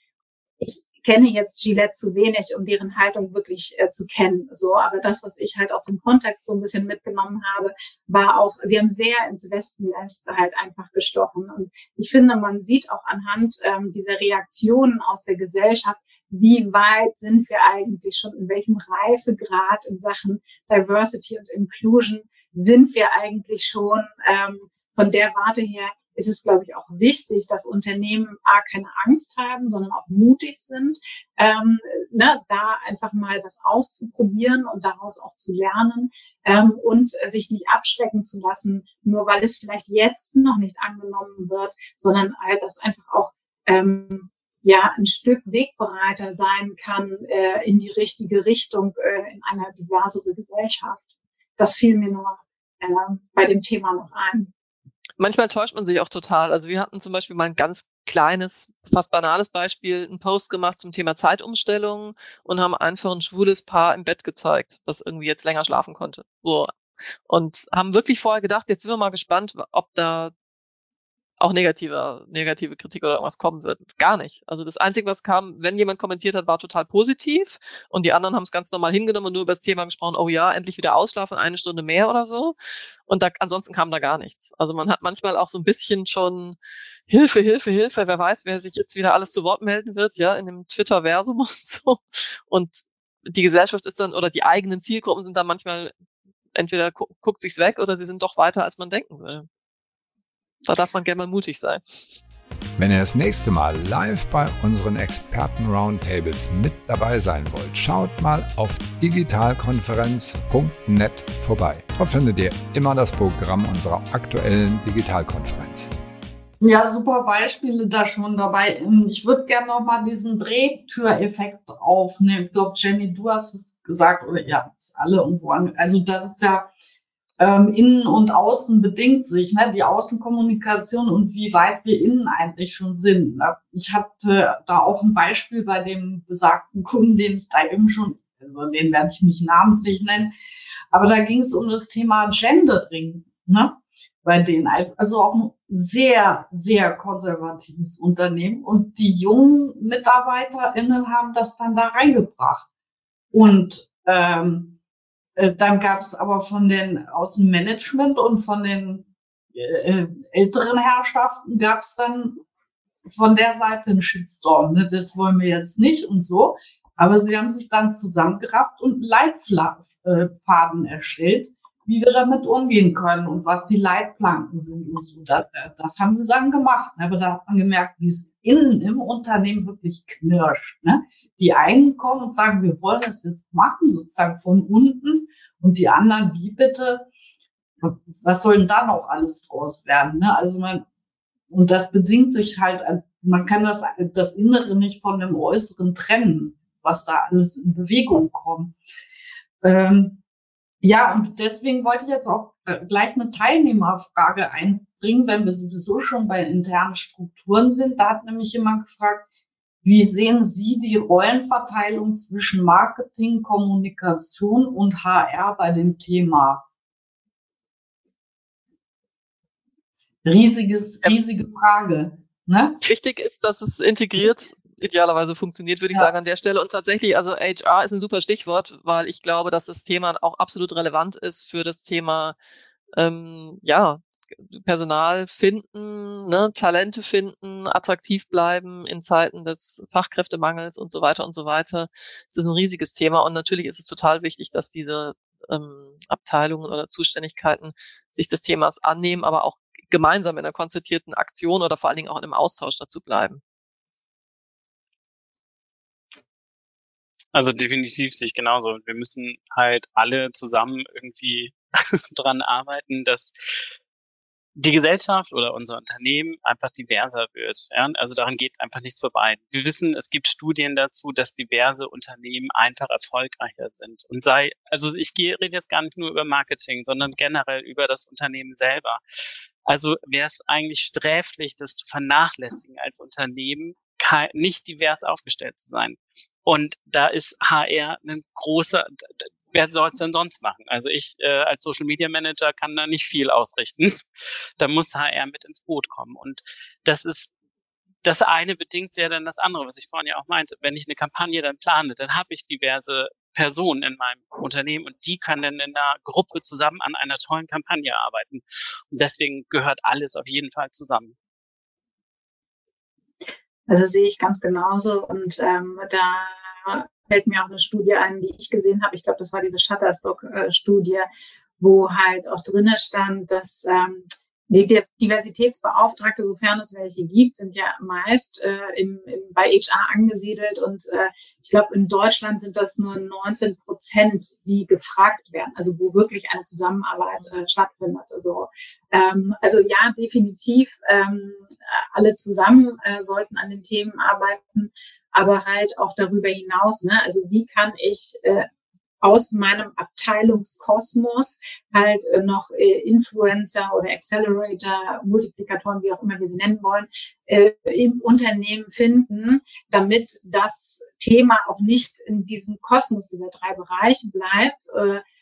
ich kenne jetzt Gillette zu wenig, um deren Haltung wirklich äh, zu kennen. So, aber das, was ich halt aus dem Kontext so ein bisschen mitgenommen habe, war auch, sie haben sehr ins Wespennest halt einfach gestochen. Und ich finde, man sieht auch anhand ähm, dieser Reaktionen aus der Gesellschaft, wie weit sind wir eigentlich schon, in welchem Reifegrad in Sachen Diversity und Inclusion sind wir eigentlich schon. Ähm, von der Warte her ist es, glaube ich, auch wichtig, dass Unternehmen A, keine Angst haben, sondern auch mutig sind, ähm, ne, da einfach mal was auszuprobieren und daraus auch zu lernen ähm, und sich nicht abschrecken zu lassen, nur weil es vielleicht jetzt noch nicht angenommen wird, sondern halt das einfach auch ähm, ja ein Stück Wegbereiter sein kann äh, in die richtige Richtung äh, in einer diversere Gesellschaft. Das fiel mir nur äh, bei dem Thema noch ein. Manchmal täuscht man sich auch total. Also wir hatten zum Beispiel mal ein ganz kleines, fast banales Beispiel, einen Post gemacht zum Thema Zeitumstellung und haben einfach ein schwules Paar im Bett gezeigt, das irgendwie jetzt länger schlafen konnte. So. Und haben wirklich vorher gedacht, jetzt sind wir mal gespannt, ob da auch negative, negative Kritik oder irgendwas kommen wird. Gar nicht. Also das Einzige, was kam, wenn jemand kommentiert hat, war total positiv und die anderen haben es ganz normal hingenommen und nur über das Thema gesprochen, oh ja, endlich wieder ausschlafen, eine Stunde mehr oder so. Und da, ansonsten kam da gar nichts. Also man hat manchmal auch so ein bisschen schon Hilfe, Hilfe, Hilfe, wer weiß, wer sich jetzt wieder alles zu Wort melden wird, ja, in dem Twitter-Versum und so. Und die Gesellschaft ist dann, oder die eigenen Zielgruppen sind dann manchmal entweder gu guckt sich's weg oder sie sind doch weiter, als man denken würde. Da darf man gerne mal mutig sein. Wenn ihr das nächste Mal live bei unseren Experten-Roundtables mit dabei sein wollt, schaut mal auf digitalkonferenz.net vorbei. Dort findet ihr immer das Programm unserer aktuellen Digitalkonferenz. Ja, super Beispiele da schon dabei. Ich würde gerne noch mal diesen Drehtüreffekt aufnehmen. Ich glaube, Jenny, du hast es gesagt, oder ja, alle irgendwo an. Also das ist ja ähm, innen und außen bedingt sich, ne? die Außenkommunikation und wie weit wir innen eigentlich schon sind. Ne? Ich hatte da auch ein Beispiel bei dem besagten Kunden, den ich da eben schon, also den werde ich nicht namentlich nennen, aber da ging es um das Thema Gendering, ne? bei denen, also auch ein sehr, sehr konservatives Unternehmen und die jungen MitarbeiterInnen haben das dann da reingebracht. Und ähm, äh, dann gab es aber von den aus dem Management und von den äh, älteren Herrschaften gab es dann von der Seite einen Shitstorm. Ne? Das wollen wir jetzt nicht und so. Aber sie haben sich dann zusammengerafft und Leitfaden erstellt, wie wir damit umgehen können und was die Leitplanken sind und so. Das, das haben sie dann gemacht. Aber da hat man gemerkt, wie es innen im Unternehmen wirklich knirscht. Ne? Die einen kommen und sagen, wir wollen das jetzt machen, sozusagen von unten. Und die anderen, wie bitte? Was soll denn da noch alles draus werden? Ne? Also man, und das bedingt sich halt, man kann das, das Innere nicht von dem Äußeren trennen, was da alles in Bewegung kommt. Ähm, ja, und deswegen wollte ich jetzt auch äh, gleich eine Teilnehmerfrage einbringen, wenn wir sowieso schon bei internen Strukturen sind. Da hat nämlich jemand gefragt, wie sehen Sie die Rollenverteilung zwischen Marketing, Kommunikation und HR bei dem Thema? Riesiges, riesige Frage. Ne? Wichtig ist, dass es integriert idealerweise funktioniert, würde ich ja. sagen, an der Stelle. Und tatsächlich, also HR ist ein super Stichwort, weil ich glaube, dass das Thema auch absolut relevant ist für das Thema, ähm, ja, Personal finden, ne, Talente finden, attraktiv bleiben in Zeiten des Fachkräftemangels und so weiter und so weiter. Es ist ein riesiges Thema und natürlich ist es total wichtig, dass diese ähm, Abteilungen oder Zuständigkeiten sich des Themas annehmen, aber auch gemeinsam in einer konzertierten Aktion oder vor allen Dingen auch in einem Austausch dazu bleiben. Also definitiv sehe ich genauso. Wir müssen halt alle zusammen irgendwie dran arbeiten, dass die Gesellschaft oder unser Unternehmen einfach diverser wird. Ja? Also daran geht einfach nichts vorbei. Wir wissen, es gibt Studien dazu, dass diverse Unternehmen einfach erfolgreicher sind. Und sei, also ich rede jetzt gar nicht nur über Marketing, sondern generell über das Unternehmen selber. Also wäre es eigentlich sträflich, das zu vernachlässigen als Unternehmen, nicht divers aufgestellt zu sein. Und da ist HR ein großer, wer soll es denn sonst machen? Also ich äh, als Social Media Manager kann da nicht viel ausrichten. da muss HR mit ins Boot kommen. Und das ist das eine bedingt ja dann das andere, was ich vorhin ja auch meinte. Wenn ich eine Kampagne dann plane, dann habe ich diverse Personen in meinem Unternehmen und die können dann in einer Gruppe zusammen an einer tollen Kampagne arbeiten. Und deswegen gehört alles auf jeden Fall zusammen. Also sehe ich ganz genauso. Und ähm, da fällt mir auch eine Studie ein, die ich gesehen habe. Ich glaube, das war diese Shutterstock-Studie, wo halt auch drinnen stand, dass ähm, die Diversitätsbeauftragte, sofern es welche gibt, sind ja meist äh, im, im, bei HR angesiedelt und äh, ich glaube, in Deutschland sind das nur 19 Prozent, die gefragt werden, also wo wirklich eine Zusammenarbeit äh, stattfindet. Also, ähm, also ja, definitiv ähm, alle zusammen äh, sollten an den Themen arbeiten, aber halt auch darüber hinaus. Ne? Also wie kann ich äh, aus meinem Abteilungskosmos halt äh, noch äh, Influencer oder Accelerator, Multiplikatoren, wie auch immer wir sie nennen wollen, äh, im Unternehmen finden, damit das Thema auch nicht in diesem Kosmos dieser drei Bereiche bleibt,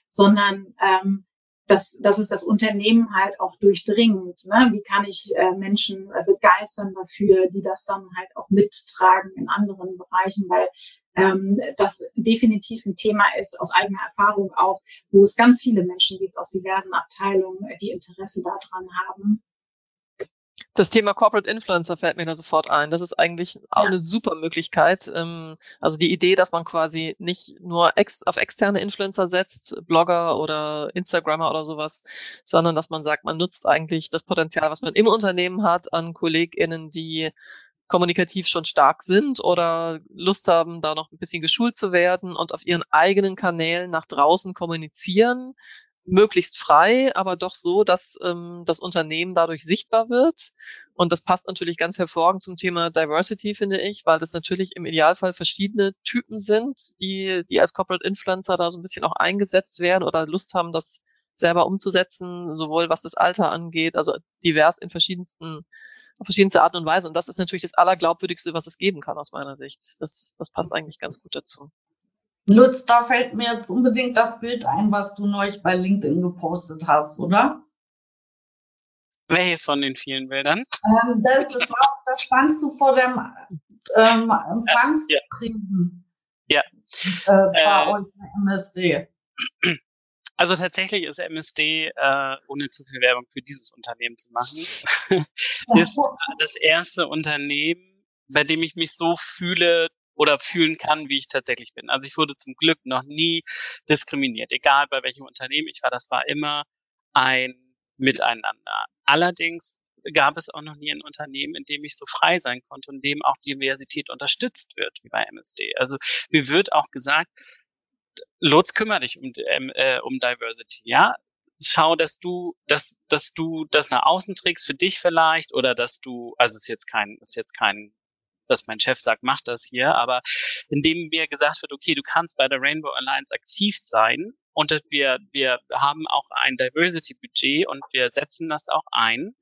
sondern ähm, dass, dass es das Unternehmen halt auch durchdringt. Ne? Wie kann ich äh, Menschen äh, begeistern dafür, die das dann halt auch mittragen in anderen Bereichen, weil ähm, das definitiv ein Thema ist, aus eigener Erfahrung auch, wo es ganz viele Menschen gibt aus diversen Abteilungen, die Interesse daran haben. Das Thema Corporate Influencer fällt mir da sofort ein. Das ist eigentlich auch ja. eine super Möglichkeit. Ähm, also die Idee, dass man quasi nicht nur ex auf externe Influencer setzt, Blogger oder Instagrammer oder sowas, sondern dass man sagt, man nutzt eigentlich das Potenzial, was man im Unternehmen hat, an KollegInnen, die kommunikativ schon stark sind oder Lust haben, da noch ein bisschen geschult zu werden und auf ihren eigenen Kanälen nach draußen kommunizieren, möglichst frei, aber doch so, dass ähm, das Unternehmen dadurch sichtbar wird. Und das passt natürlich ganz hervorragend zum Thema Diversity, finde ich, weil das natürlich im Idealfall verschiedene Typen sind, die, die als Corporate Influencer da so ein bisschen auch eingesetzt werden oder Lust haben, das selber umzusetzen, sowohl was das Alter angeht, also divers in verschiedensten, auf verschiedenste Art und Weise. Und das ist natürlich das Allerglaubwürdigste, was es geben kann aus meiner Sicht. Das, das passt eigentlich ganz gut dazu. Lutz, da fällt mir jetzt unbedingt das Bild ein, was du neulich bei LinkedIn gepostet hast, oder? Welches von den vielen Bildern? Ähm, das, das war, da standst du vor dem ähm, Empfangskrisen. Ja. ja. Äh, bei äh, euch bei MSD. Also tatsächlich ist MSD, äh, ohne zu viel Werbung für dieses Unternehmen zu machen, ist das erste Unternehmen, bei dem ich mich so fühle, oder fühlen kann, wie ich tatsächlich bin. Also ich wurde zum Glück noch nie diskriminiert, egal bei welchem Unternehmen ich war. Das war immer ein Miteinander. Allerdings gab es auch noch nie ein Unternehmen, in dem ich so frei sein konnte und dem auch Diversität unterstützt wird, wie bei MSD. Also mir wird auch gesagt, Lutz, kümmere dich um, ähm, äh, um Diversity, ja. Schau, dass du, dass, dass du das nach außen trägst für dich vielleicht oder dass du, also ist jetzt kein, ist jetzt kein dass mein Chef sagt, mach das hier, aber indem mir gesagt wird, okay, du kannst bei der Rainbow Alliance aktiv sein und wir, wir haben auch ein Diversity-Budget und wir setzen das auch ein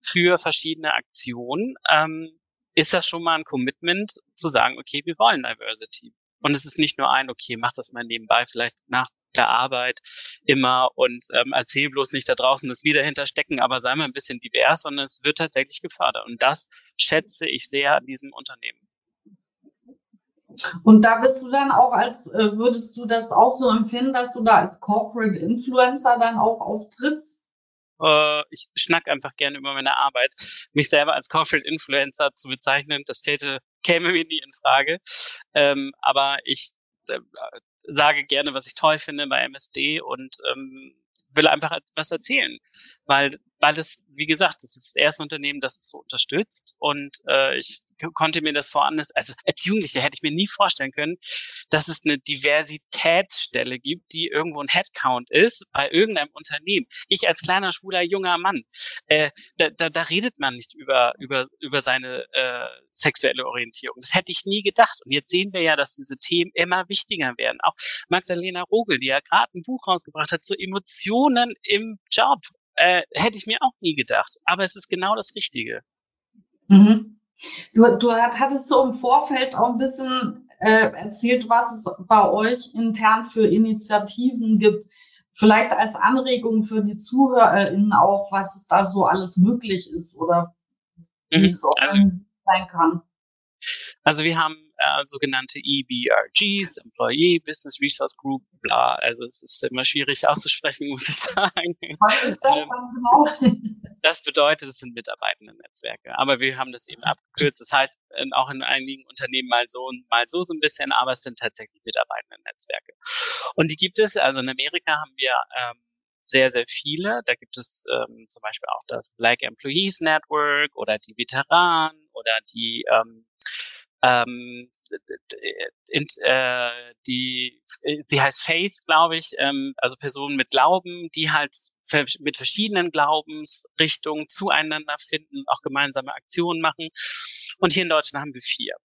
für verschiedene Aktionen, ähm, ist das schon mal ein Commitment zu sagen, okay, wir wollen Diversity. Und es ist nicht nur ein, okay, mach das mal nebenbei, vielleicht nach der Arbeit immer und ähm, erzähl bloß nicht da draußen, dass wir dahinter stecken, aber sei mal ein bisschen divers, sondern es wird tatsächlich gefördert. Und das schätze ich sehr an diesem Unternehmen. Und da bist du dann auch als, äh, würdest du das auch so empfinden, dass du da als Corporate Influencer dann auch auftrittst? Äh, ich schnack einfach gerne über meine Arbeit. Mich selber als Corporate Influencer zu bezeichnen, das täte, käme mir nie in Frage. Ähm, aber ich äh, sage gerne, was ich toll finde bei MSD und ähm, will einfach was erzählen, weil weil es, wie gesagt, das ist das erste Unternehmen, das es so unterstützt und äh, ich konnte mir das voran, also als Jugendliche hätte ich mir nie vorstellen können, dass es eine Diversitätsstelle gibt, die irgendwo ein Headcount ist bei irgendeinem Unternehmen. Ich als kleiner schwuler junger Mann, äh, da, da, da redet man nicht über über über seine äh, sexuelle Orientierung. Das hätte ich nie gedacht. Und jetzt sehen wir ja, dass diese Themen immer wichtiger werden. Auch Magdalena Rogel, die ja gerade ein Buch rausgebracht hat zu Emotionen im Job. Äh, hätte ich mir auch nie gedacht. Aber es ist genau das Richtige. Mhm. Du, du hattest so im Vorfeld auch ein bisschen äh, erzählt, was es bei euch intern für Initiativen gibt. Vielleicht als Anregung für die ZuhörerInnen auch, was da so alles möglich ist oder wie mhm. es organisiert also, sein kann. Also wir haben äh, sogenannte EBRGs, Employee Business Resource Group, bla. Also es ist immer schwierig auszusprechen, muss ich sagen. Was ist das dann genau? Das bedeutet, es sind mitarbeitende Netzwerke. Aber wir haben das eben abgekürzt. Das heißt, auch in einigen Unternehmen mal so und mal so so ein bisschen, aber es sind tatsächlich mitarbeitende Netzwerke. Und die gibt es, also in Amerika haben wir ähm, sehr, sehr viele. Da gibt es ähm, zum Beispiel auch das Black Employees Network oder die Veteranen oder die ähm, ähm, in, äh, die, die heißt Faith, glaube ich, ähm, also Personen mit Glauben, die halt mit verschiedenen Glaubensrichtungen zueinander finden, auch gemeinsame Aktionen machen. Und hier in Deutschland haben wir vier.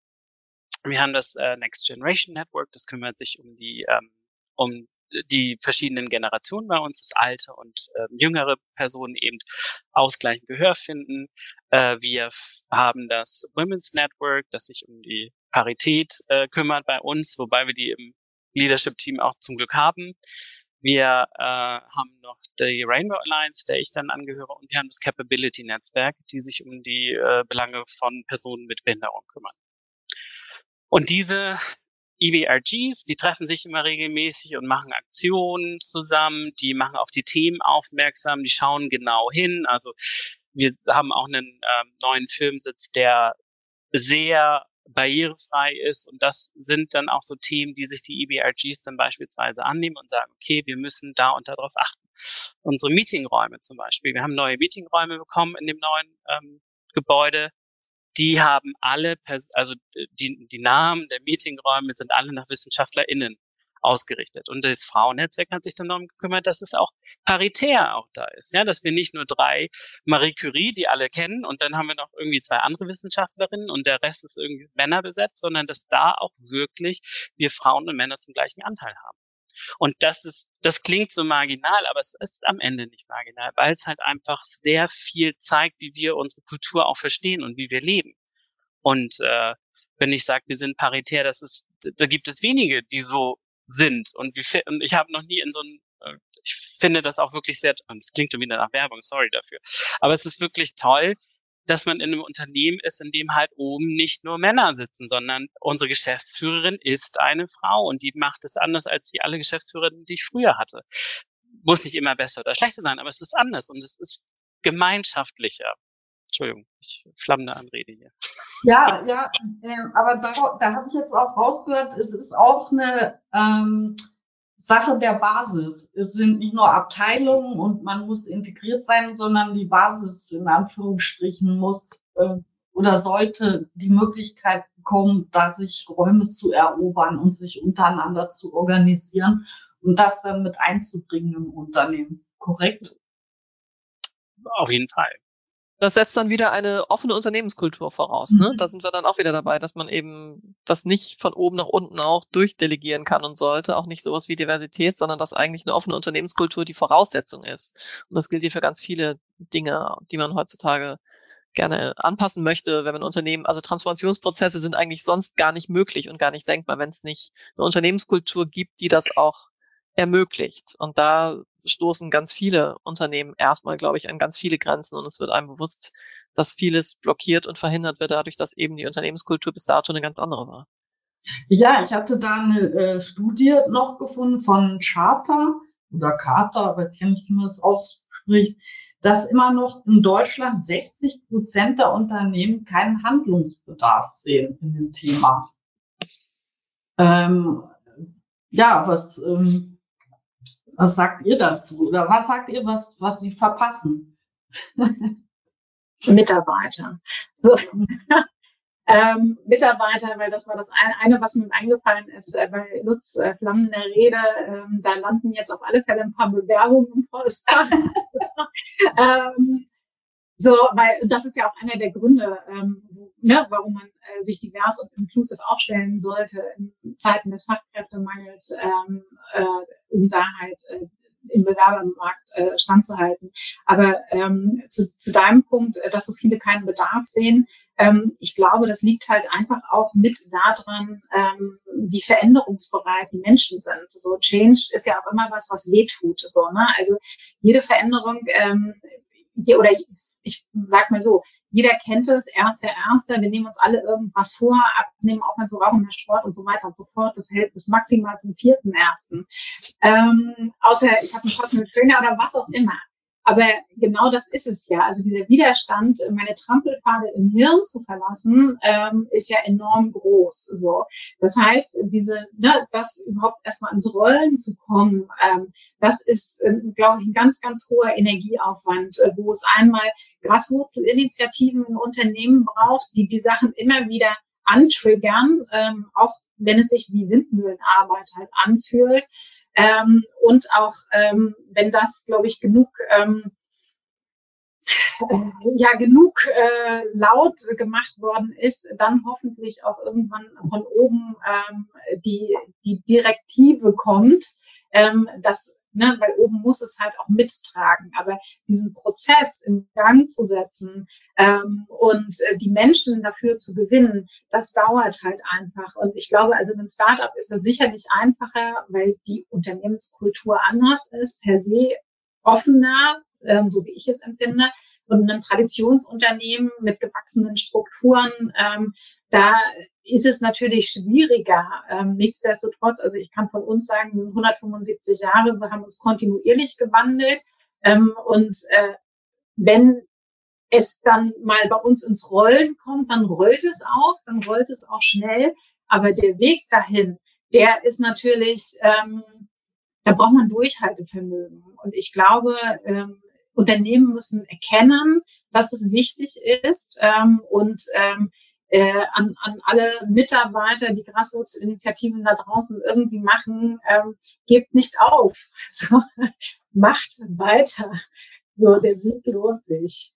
Wir haben das äh, Next Generation Network, das kümmert sich um die ähm, um die verschiedenen Generationen bei uns, das alte und äh, jüngere Personen eben ausgleichend Gehör finden. Äh, wir haben das Women's Network, das sich um die Parität äh, kümmert bei uns, wobei wir die im Leadership-Team auch zum Glück haben. Wir äh, haben noch die Rainbow Alliance, der ich dann angehöre, und wir haben das Capability Netzwerk, die sich um die äh, Belange von Personen mit Behinderung kümmern. Und diese EBRGs, die treffen sich immer regelmäßig und machen Aktionen zusammen, die machen auf die Themen aufmerksam, die schauen genau hin. Also wir haben auch einen ähm, neuen Filmsitz, der sehr barrierefrei ist und das sind dann auch so Themen, die sich die EBRGs dann beispielsweise annehmen und sagen, okay, wir müssen da und darauf achten. Unsere Meetingräume zum Beispiel, wir haben neue Meetingräume bekommen in dem neuen ähm, Gebäude, die haben alle, also die, die Namen der Meetingräume sind alle nach WissenschaftlerInnen ausgerichtet. Und das Frauennetzwerk hat sich dann darum gekümmert, dass es auch paritär auch da ist. Ja, dass wir nicht nur drei Marie Curie, die alle kennen, und dann haben wir noch irgendwie zwei andere Wissenschaftlerinnen und der Rest ist irgendwie Männer besetzt, sondern dass da auch wirklich wir Frauen und Männer zum gleichen Anteil haben. Und das ist, das klingt so marginal, aber es ist am Ende nicht marginal, weil es halt einfach sehr viel zeigt, wie wir unsere Kultur auch verstehen und wie wir leben. Und äh, wenn ich sage, wir sind paritär, das ist, da gibt es wenige, die so sind. Und, wie, und ich habe noch nie in so einem, äh, ich finde das auch wirklich sehr, und es klingt schon wieder nach Werbung, sorry dafür. Aber es ist wirklich toll, dass man in einem Unternehmen ist, in dem halt oben nicht nur Männer sitzen, sondern unsere Geschäftsführerin ist eine Frau und die macht es anders als die alle Geschäftsführerinnen, die ich früher hatte. Muss nicht immer besser oder schlechter sein, aber es ist anders und es ist gemeinschaftlicher. Entschuldigung, ich flammende Anrede hier. Ja, ja, äh, aber da, da habe ich jetzt auch rausgehört, es ist auch eine ähm, Sache der Basis. Es sind nicht nur Abteilungen und man muss integriert sein, sondern die Basis in Anführungsstrichen muss äh, oder sollte die Möglichkeit bekommen, da sich Räume zu erobern und sich untereinander zu organisieren und das dann mit einzubringen im Unternehmen. Korrekt? Auf jeden Fall. Das setzt dann wieder eine offene Unternehmenskultur voraus. Ne? Mhm. Da sind wir dann auch wieder dabei, dass man eben das nicht von oben nach unten auch durchdelegieren kann und sollte. Auch nicht sowas wie Diversität, sondern dass eigentlich eine offene Unternehmenskultur die Voraussetzung ist. Und das gilt hier für ganz viele Dinge, die man heutzutage gerne anpassen möchte, wenn man Unternehmen, also Transformationsprozesse sind eigentlich sonst gar nicht möglich und gar nicht denkbar, wenn es nicht eine Unternehmenskultur gibt, die das auch ermöglicht. Und da stoßen ganz viele Unternehmen erstmal, glaube ich, an ganz viele Grenzen und es wird einem bewusst, dass vieles blockiert und verhindert wird dadurch, dass eben die Unternehmenskultur bis dato eine ganz andere war. Ja, ich hatte da eine äh, Studie noch gefunden von Charter oder Carter, weiß ich ja nicht, wie man das ausspricht, dass immer noch in Deutschland 60 Prozent der Unternehmen keinen Handlungsbedarf sehen in dem Thema. Ähm, ja, was ähm, was sagt ihr dazu? Oder was sagt ihr, was, was sie verpassen? Mitarbeiter. So. ähm, Mitarbeiter, weil das war das eine, was mir eingefallen ist, äh, bei Lutz äh, Flammen der Rede, ähm, da landen jetzt auf alle Fälle ein paar Bewerbungen im Postfach. ähm, so, weil das ist ja auch einer der Gründe, ähm, ne, warum man äh, sich divers und inclusive aufstellen sollte in Zeiten des Fachkräftemangels, ähm, äh, um da halt äh, im Bewerbermarkt äh, standzuhalten. Aber ähm, zu, zu deinem Punkt, äh, dass so viele keinen Bedarf sehen, ähm, ich glaube, das liegt halt einfach auch mit daran, ähm, wie veränderungsbereit die Menschen sind. So Change ist ja auch immer was, was wehtut. So, ne? Also jede Veränderung, ähm, hier, oder ich sag mal so, jeder kennt es, erster, erster, wir nehmen uns alle irgendwas vor, abnehmen, aufhören zu rauchen, mehr Sport und so weiter und so fort. Das hält bis maximal zum vierten ersten. Ähm, außer ich habe einen passenden Trainer oder was auch immer. Aber genau das ist es ja. Also dieser Widerstand, meine Trampelpfade im Hirn zu verlassen, ähm, ist ja enorm groß. So, das heißt, diese, ne, das überhaupt erstmal ins Rollen zu kommen, ähm, das ist, äh, glaube ich, ein ganz, ganz hoher Energieaufwand, äh, wo es einmal Graswurzelinitiativen in Unternehmen braucht, die die Sachen immer wieder antriggern, ähm, auch wenn es sich wie Windmühlenarbeit halt anfühlt. Ähm, und auch, ähm, wenn das, glaube ich, genug, ähm, äh, ja, genug äh, laut gemacht worden ist, dann hoffentlich auch irgendwann von oben ähm, die, die Direktive kommt, ähm, dass ne, weil oben muss es halt auch mittragen. Aber diesen Prozess in Gang zu setzen ähm, und äh, die Menschen dafür zu gewinnen, das dauert halt einfach. Und ich glaube, also in einem Startup ist das sicherlich einfacher, weil die Unternehmenskultur anders ist, per se offener, ähm, so wie ich es empfinde. Und in einem Traditionsunternehmen mit gewachsenen Strukturen, ähm, da ist es natürlich schwieriger. Ähm, nichtsdestotrotz, also ich kann von uns sagen, wir sind 175 Jahre, wir haben uns kontinuierlich gewandelt. Ähm, und äh, wenn es dann mal bei uns ins Rollen kommt, dann rollt es auch, dann rollt es auch schnell. Aber der Weg dahin, der ist natürlich, ähm, da braucht man Durchhaltevermögen. Und ich glaube, ähm, Unternehmen müssen erkennen, dass es wichtig ist ähm, und ähm, äh, an, an alle Mitarbeiter, die Graswurzelinitiativen da draußen irgendwie machen, ähm, gebt nicht auf. So, macht weiter. So, der Weg lohnt sich.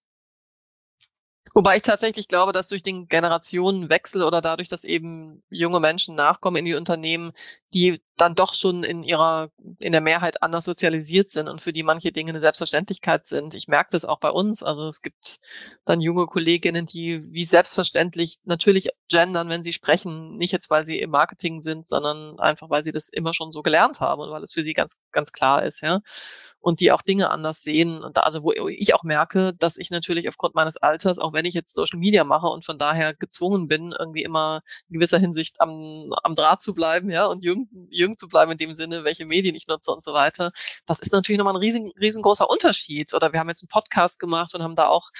Wobei ich tatsächlich glaube, dass durch den Generationenwechsel oder dadurch, dass eben junge Menschen nachkommen in die Unternehmen, die dann doch schon in ihrer, in der Mehrheit anders sozialisiert sind und für die manche Dinge eine Selbstverständlichkeit sind. Ich merke das auch bei uns. Also es gibt dann junge Kolleginnen, die wie selbstverständlich natürlich gendern, wenn sie sprechen. Nicht jetzt, weil sie im Marketing sind, sondern einfach, weil sie das immer schon so gelernt haben und weil es für sie ganz, ganz klar ist, ja und die auch Dinge anders sehen. Und da, also wo ich auch merke, dass ich natürlich aufgrund meines Alters, auch wenn ich jetzt Social Media mache und von daher gezwungen bin, irgendwie immer in gewisser Hinsicht am, am Draht zu bleiben, ja, und jung, jung zu bleiben in dem Sinne, welche Medien ich nutze und so weiter. Das ist natürlich nochmal ein riesen, riesengroßer Unterschied. Oder wir haben jetzt einen Podcast gemacht und haben da auch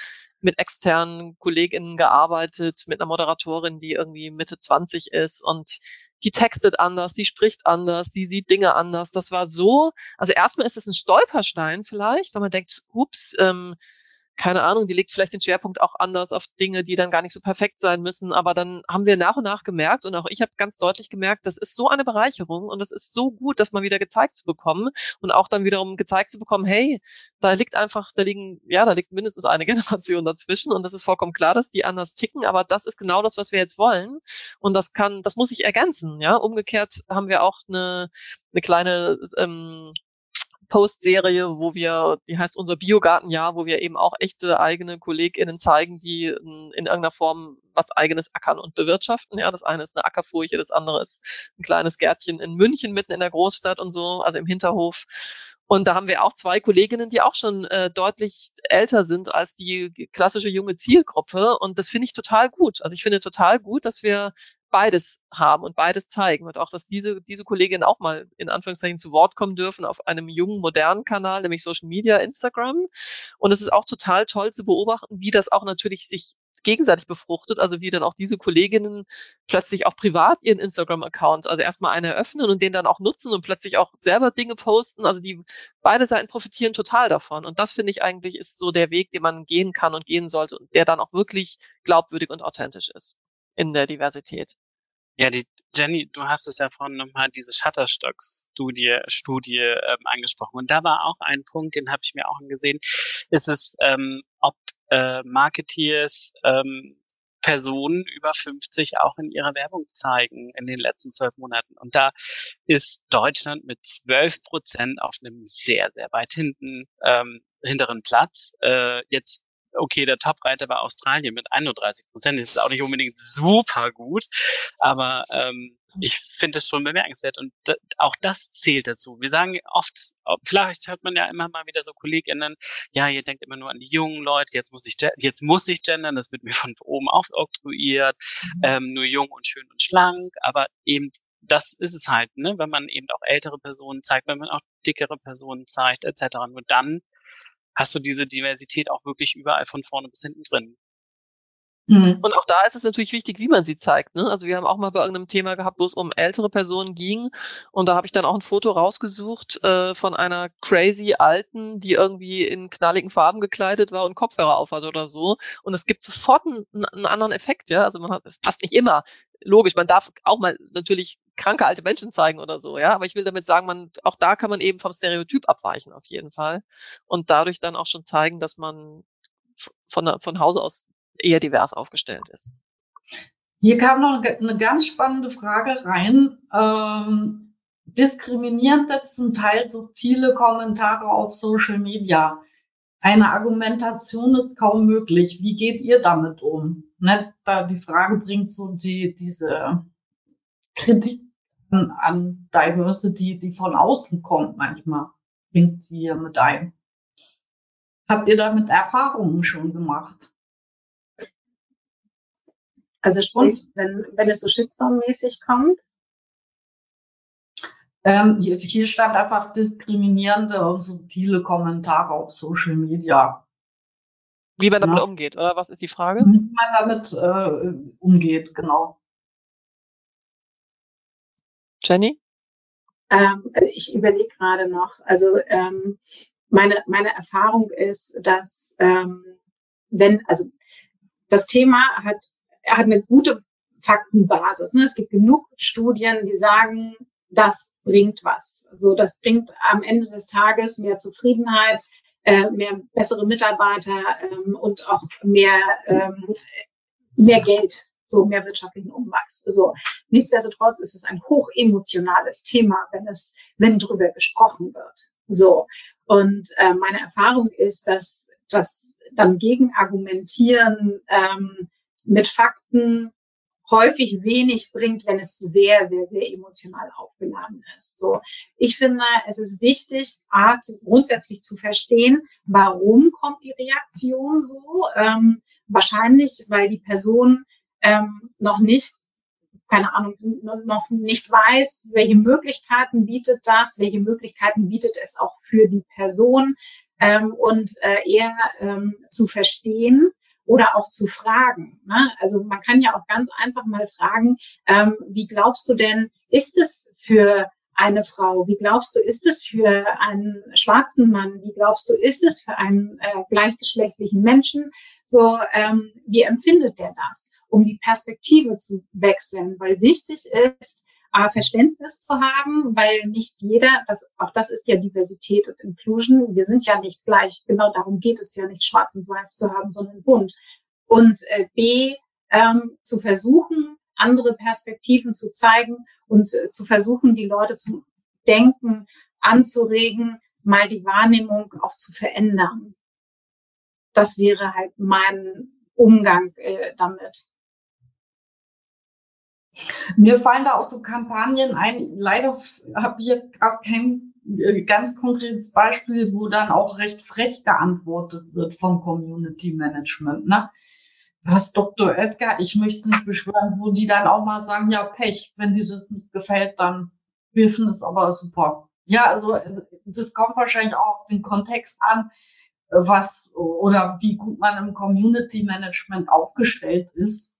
mit externen KollegInnen gearbeitet, mit einer Moderatorin, die irgendwie Mitte 20 ist und die textet anders, die spricht anders, die sieht Dinge anders. Das war so, also erstmal ist es ein Stolperstein vielleicht, weil man denkt, ups, ähm, keine Ahnung, die legt vielleicht den Schwerpunkt auch anders auf Dinge, die dann gar nicht so perfekt sein müssen. Aber dann haben wir nach und nach gemerkt und auch ich habe ganz deutlich gemerkt, das ist so eine Bereicherung und es ist so gut, das mal wieder gezeigt zu bekommen und auch dann wiederum gezeigt zu bekommen, hey, da liegt einfach, da liegen, ja, da liegt mindestens eine Generation dazwischen und das ist vollkommen klar, dass die anders ticken, aber das ist genau das, was wir jetzt wollen und das kann, das muss sich ergänzen, ja. Umgekehrt haben wir auch eine, eine kleine ähm, Post-Serie, wo wir, die heißt unser Biogartenjahr, wo wir eben auch echte eigene KollegInnen zeigen, die in, in irgendeiner Form was eigenes ackern und bewirtschaften. Ja, das eine ist eine Ackerfurche, das andere ist ein kleines Gärtchen in München mitten in der Großstadt und so, also im Hinterhof. Und da haben wir auch zwei Kolleginnen, die auch schon äh, deutlich älter sind als die klassische junge Zielgruppe. Und das finde ich total gut. Also ich finde total gut, dass wir beides haben und beides zeigen und auch, dass diese, diese Kolleginnen auch mal in Anführungszeichen zu Wort kommen dürfen auf einem jungen, modernen Kanal, nämlich Social Media, Instagram. Und es ist auch total toll zu beobachten, wie das auch natürlich sich gegenseitig befruchtet, also wie dann auch diese Kolleginnen plötzlich auch privat ihren Instagram-Account, also erstmal einen eröffnen und den dann auch nutzen und plötzlich auch selber Dinge posten. Also die beide Seiten profitieren total davon. Und das finde ich eigentlich ist so der Weg, den man gehen kann und gehen sollte und der dann auch wirklich glaubwürdig und authentisch ist in der Diversität. Ja, die Jenny, du hast es ja vorhin nochmal diese Shutterstock-Studie Studie, ähm, angesprochen. Und da war auch ein Punkt, den habe ich mir auch angesehen, ist es, ähm, ob äh, Marketeers ähm, Personen über 50 auch in ihrer Werbung zeigen in den letzten zwölf Monaten. Und da ist Deutschland mit 12 Prozent auf einem sehr, sehr weit hinten, ähm, hinteren Platz. Äh, jetzt okay, der Top-Reiter war Australien mit 31 Prozent. Das ist auch nicht unbedingt super gut, aber ähm, ich finde es schon bemerkenswert und auch das zählt dazu. Wir sagen oft, vielleicht hört man ja immer mal wieder so KollegInnen, ja, ihr denkt immer nur an die jungen Leute, jetzt muss ich, jetzt muss ich gendern, das wird mir von oben aufoktroyiert, mhm. ähm, nur jung und schön und schlank, aber eben das ist es halt, ne, wenn man eben auch ältere Personen zeigt, wenn man auch dickere Personen zeigt, etc. Nur dann hast du diese Diversität auch wirklich überall von vorne bis hinten drin. Mhm. Und auch da ist es natürlich wichtig, wie man sie zeigt. Ne? Also wir haben auch mal bei irgendeinem Thema gehabt, wo es um ältere Personen ging. Und da habe ich dann auch ein Foto rausgesucht äh, von einer crazy Alten, die irgendwie in knalligen Farben gekleidet war und Kopfhörer aufhat oder so. Und es gibt sofort einen, einen anderen Effekt. Ja, also man hat, es passt nicht immer. Logisch, man darf auch mal natürlich kranke alte Menschen zeigen oder so, ja. Aber ich will damit sagen, man, auch da kann man eben vom Stereotyp abweichen auf jeden Fall. Und dadurch dann auch schon zeigen, dass man von, von Hause aus eher divers aufgestellt ist. Hier kam noch eine ganz spannende Frage rein. Ähm, diskriminierende, zum Teil subtile Kommentare auf Social Media. Eine Argumentation ist kaum möglich. Wie geht ihr damit um? Ne, da die Frage bringt so die, diese Kritik an, an Diversity, die von außen kommt manchmal, bringt sie hier mit ein. Habt ihr damit Erfahrungen schon gemacht? Also sprich, wenn, wenn es so Shitstorm-mäßig kommt? Ähm, hier, hier stand einfach diskriminierende und subtile Kommentare auf Social Media. Wie man damit ja. umgeht, oder was ist die Frage? Wie man damit äh, umgeht, genau. Jenny? Ähm, also ich überlege gerade noch. Also ähm, meine, meine Erfahrung ist, dass ähm, wenn, also das Thema hat er hat eine gute Faktenbasis. Ne? Es gibt genug Studien, die sagen, das bringt was. Also das bringt am Ende des Tages mehr Zufriedenheit, äh, mehr bessere Mitarbeiter ähm, und auch mehr, ähm, mehr Geld, so mehr wirtschaftlichen Umwachs. So. Nichtsdestotrotz ist es ein hochemotionales Thema, wenn es, wenn drüber gesprochen wird. So. Und äh, meine Erfahrung ist, dass das dann gegen argumentieren ähm, mit Fakten häufig wenig bringt, wenn es sehr, sehr, sehr emotional aufgeladen ist. So, ich finde, es ist wichtig, a, zu, grundsätzlich zu verstehen, warum kommt die Reaktion so. Ähm, wahrscheinlich, weil die Person ähm, noch nicht, keine Ahnung, noch nicht weiß, welche Möglichkeiten bietet das, welche Möglichkeiten bietet es auch für die Person ähm, und äh, eher ähm, zu verstehen, oder auch zu fragen. Ne? Also man kann ja auch ganz einfach mal fragen, ähm, wie glaubst du denn, ist es für eine Frau? Wie glaubst du, ist es für einen schwarzen Mann? Wie glaubst du, ist es für einen äh, gleichgeschlechtlichen Menschen? So, ähm, wie empfindet der das? Um die Perspektive zu wechseln, weil wichtig ist, äh, Verständnis zu haben, weil nicht jeder, das, auch das ist ja Diversität und Inclusion, wir sind ja nicht gleich, genau darum geht es ja nicht, schwarz und weiß zu haben, sondern bunt. Und äh, B, ähm, zu versuchen, andere Perspektiven zu zeigen und äh, zu versuchen, die Leute zum Denken anzuregen, mal die Wahrnehmung auch zu verändern. Das wäre halt mein Umgang äh, damit. Mir fallen da auch so Kampagnen ein. Leider habe ich jetzt gerade kein äh, ganz konkretes Beispiel, wo dann auch recht frech geantwortet wird vom Community Management. Ne? Was Dr. Edgar, ich möchte nicht beschwören, wo die dann auch mal sagen, ja, Pech, wenn dir das nicht gefällt, dann wir finden es aber super. Ja, also das kommt wahrscheinlich auch auf den Kontext an, was oder wie gut man im Community Management aufgestellt ist.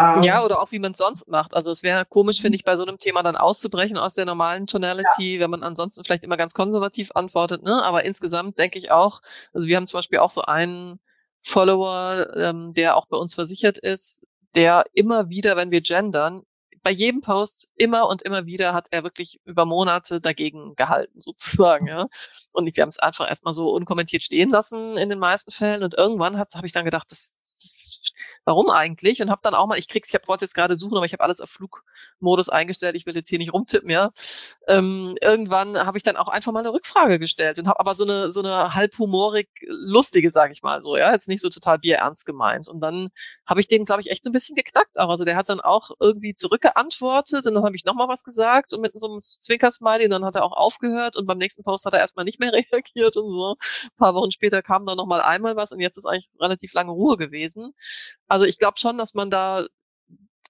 Ähm, ja, oder auch wie man es sonst macht. Also es wäre komisch, finde ich, bei so einem Thema dann auszubrechen aus der normalen Tonality, ja. wenn man ansonsten vielleicht immer ganz konservativ antwortet. Ne? Aber insgesamt denke ich auch, also wir haben zum Beispiel auch so einen Follower, ähm, der auch bei uns versichert ist, der immer wieder, wenn wir gendern, bei jedem Post immer und immer wieder hat er wirklich über Monate dagegen gehalten, sozusagen. Ja. Und wir haben es einfach erstmal so unkommentiert stehen lassen in den meisten Fällen. Und irgendwann habe ich dann gedacht, das, das warum eigentlich? Und habe dann auch mal, ich krieg's, ich wollte jetzt gerade suchen, aber ich habe alles auf Flugmodus eingestellt. Ich will jetzt hier nicht rumtippen, ja. Ähm, irgendwann habe ich dann auch einfach mal eine Rückfrage gestellt und habe aber so eine so eine halb humorig lustige, sage ich mal so, ja, jetzt nicht so total bierernst gemeint. Und dann habe ich den, glaube ich, echt so ein bisschen geknackt auch. Also der hat dann auch irgendwie zurückgeantwortet und dann habe ich nochmal was gesagt und mit so einem Zwinkersmiley und dann hat er auch aufgehört und beim nächsten Post hat er erstmal nicht mehr reagiert und so. Ein paar Wochen später kam dann nochmal einmal was und jetzt ist eigentlich relativ lange Ruhe gewesen. Also ich glaube schon, dass man da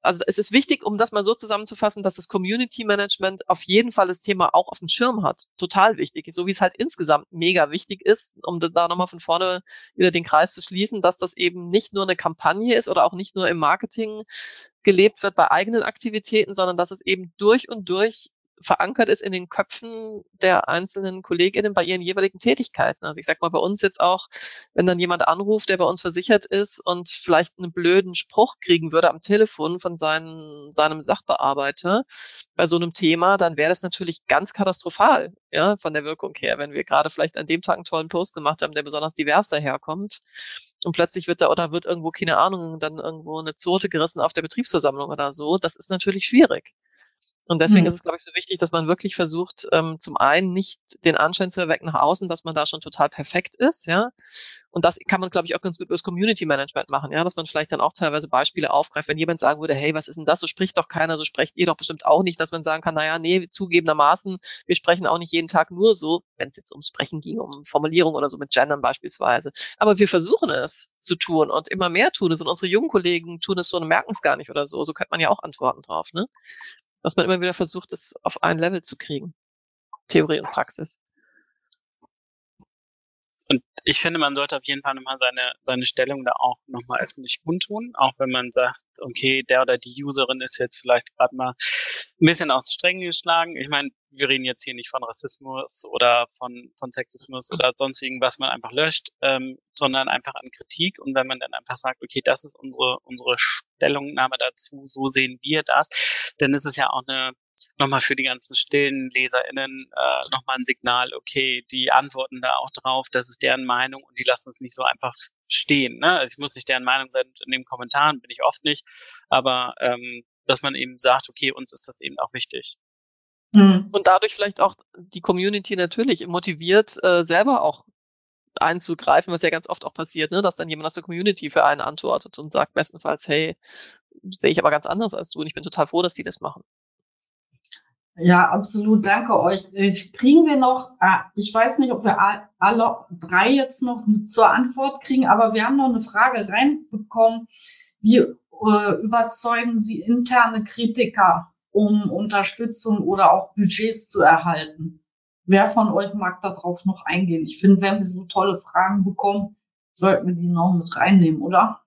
also es ist wichtig, um das mal so zusammenzufassen, dass das Community Management auf jeden Fall das Thema auch auf dem Schirm hat. Total wichtig. So wie es halt insgesamt mega wichtig ist, um da nochmal von vorne wieder den Kreis zu schließen, dass das eben nicht nur eine Kampagne ist oder auch nicht nur im Marketing gelebt wird bei eigenen Aktivitäten, sondern dass es eben durch und durch verankert ist in den Köpfen der einzelnen KollegInnen bei ihren jeweiligen Tätigkeiten. Also ich sag mal bei uns jetzt auch, wenn dann jemand anruft, der bei uns versichert ist und vielleicht einen blöden Spruch kriegen würde am Telefon von seinen, seinem Sachbearbeiter bei so einem Thema, dann wäre das natürlich ganz katastrophal, ja, von der Wirkung her, wenn wir gerade vielleicht an dem Tag einen tollen Post gemacht haben, der besonders divers daherkommt und plötzlich wird da oder wird irgendwo, keine Ahnung, dann irgendwo eine Zote gerissen auf der Betriebsversammlung oder so. Das ist natürlich schwierig. Und deswegen mhm. ist es, glaube ich, so wichtig, dass man wirklich versucht, ähm, zum einen nicht den Anschein zu erwecken nach außen, dass man da schon total perfekt ist, ja. Und das kann man, glaube ich, auch ganz gut über das Community Management machen, ja, dass man vielleicht dann auch teilweise Beispiele aufgreift. Wenn jemand sagen würde, hey, was ist denn das? So spricht doch keiner, so sprecht ihr doch bestimmt auch nicht, dass man sagen kann, naja, nee, zugegebenermaßen, wir sprechen auch nicht jeden Tag nur so, wenn es jetzt ums Sprechen ging, um Formulierung oder so mit Gendern beispielsweise. Aber wir versuchen es zu tun und immer mehr tun es und unsere jungen Kollegen tun es so und merken es gar nicht oder so. So könnte man ja auch antworten drauf, ne? Dass man immer wieder versucht, es auf ein Level zu kriegen. Theorie und Praxis. Ich finde, man sollte auf jeden Fall nochmal seine, seine Stellung da auch nochmal öffentlich kundtun, auch wenn man sagt, okay, der oder die Userin ist jetzt vielleicht gerade mal ein bisschen aus den Strängen geschlagen. Ich meine, wir reden jetzt hier nicht von Rassismus oder von, von Sexismus oder sonst irgendwas, man einfach löscht, ähm, sondern einfach an Kritik. Und wenn man dann einfach sagt, okay, das ist unsere, unsere Stellungnahme dazu, so sehen wir das, dann ist es ja auch eine nochmal für die ganzen stillen LeserInnen äh, nochmal ein Signal, okay, die antworten da auch drauf, das ist deren Meinung und die lassen es nicht so einfach stehen. Ne? Also ich muss nicht deren Meinung sein in den Kommentaren, bin ich oft nicht, aber ähm, dass man eben sagt, okay, uns ist das eben auch wichtig. Mhm. Und dadurch vielleicht auch die Community natürlich motiviert, äh, selber auch einzugreifen, was ja ganz oft auch passiert, ne? dass dann jemand aus der Community für einen antwortet und sagt bestenfalls, hey, sehe ich aber ganz anders als du und ich bin total froh, dass die das machen. Ja, absolut. Danke euch. Kriegen wir noch, ah, ich weiß nicht, ob wir alle drei jetzt noch zur Antwort kriegen, aber wir haben noch eine Frage reinbekommen. Wie äh, überzeugen Sie interne Kritiker, um Unterstützung oder auch Budgets zu erhalten? Wer von euch mag darauf noch eingehen? Ich finde, wenn wir so tolle Fragen bekommen, sollten wir die noch mit reinnehmen, oder?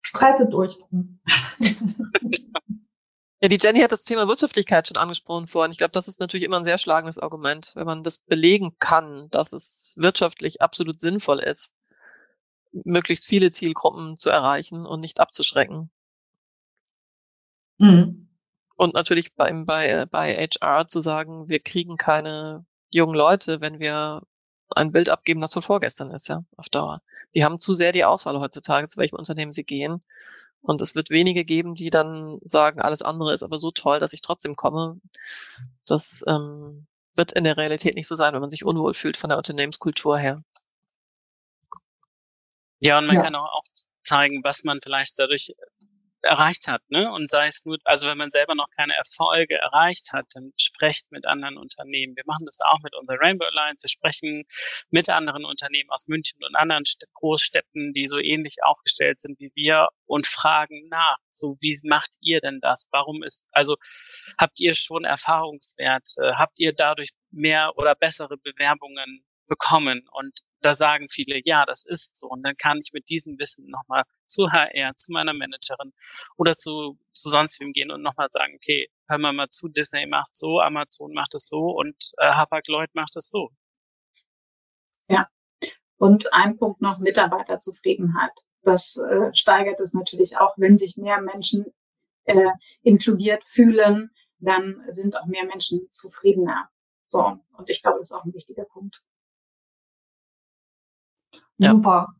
Streitet euch drum. Ja, die Jenny hat das Thema Wirtschaftlichkeit schon angesprochen vorhin. Ich glaube, das ist natürlich immer ein sehr schlagendes Argument, wenn man das belegen kann, dass es wirtschaftlich absolut sinnvoll ist, möglichst viele Zielgruppen zu erreichen und nicht abzuschrecken. Mhm. Und natürlich beim, bei, bei HR zu sagen, wir kriegen keine jungen Leute, wenn wir ein Bild abgeben, das von vorgestern ist, ja, auf Dauer. Die haben zu sehr die Auswahl heutzutage, zu welchem Unternehmen sie gehen. Und es wird wenige geben, die dann sagen, alles andere ist aber so toll, dass ich trotzdem komme. Das ähm, wird in der Realität nicht so sein, wenn man sich unwohl fühlt von der Unternehmenskultur her. Ja, und man ja. kann auch zeigen, was man vielleicht dadurch erreicht hat, ne? Und sei es nur, also wenn man selber noch keine Erfolge erreicht hat, dann sprecht mit anderen Unternehmen. Wir machen das auch mit unserer Rainbow Alliance. Wir sprechen mit anderen Unternehmen aus München und anderen Großstädten, die so ähnlich aufgestellt sind wie wir und fragen nach, so wie macht ihr denn das? Warum ist, also habt ihr schon Erfahrungswerte? Habt ihr dadurch mehr oder bessere Bewerbungen bekommen? Und da sagen viele, ja, das ist so. Und dann kann ich mit diesem Wissen nochmal zu HR, zu meiner Managerin oder zu, zu sonst wem gehen und nochmal sagen, okay, hör mal mal zu, Disney macht so, Amazon macht es so und äh, Hapag-Lloyd macht es so. Ja. Und ein Punkt noch, Mitarbeiterzufriedenheit. Das äh, steigert es natürlich auch, wenn sich mehr Menschen äh, inkludiert fühlen, dann sind auch mehr Menschen zufriedener. So, und ich glaube, das ist auch ein wichtiger Punkt. Super.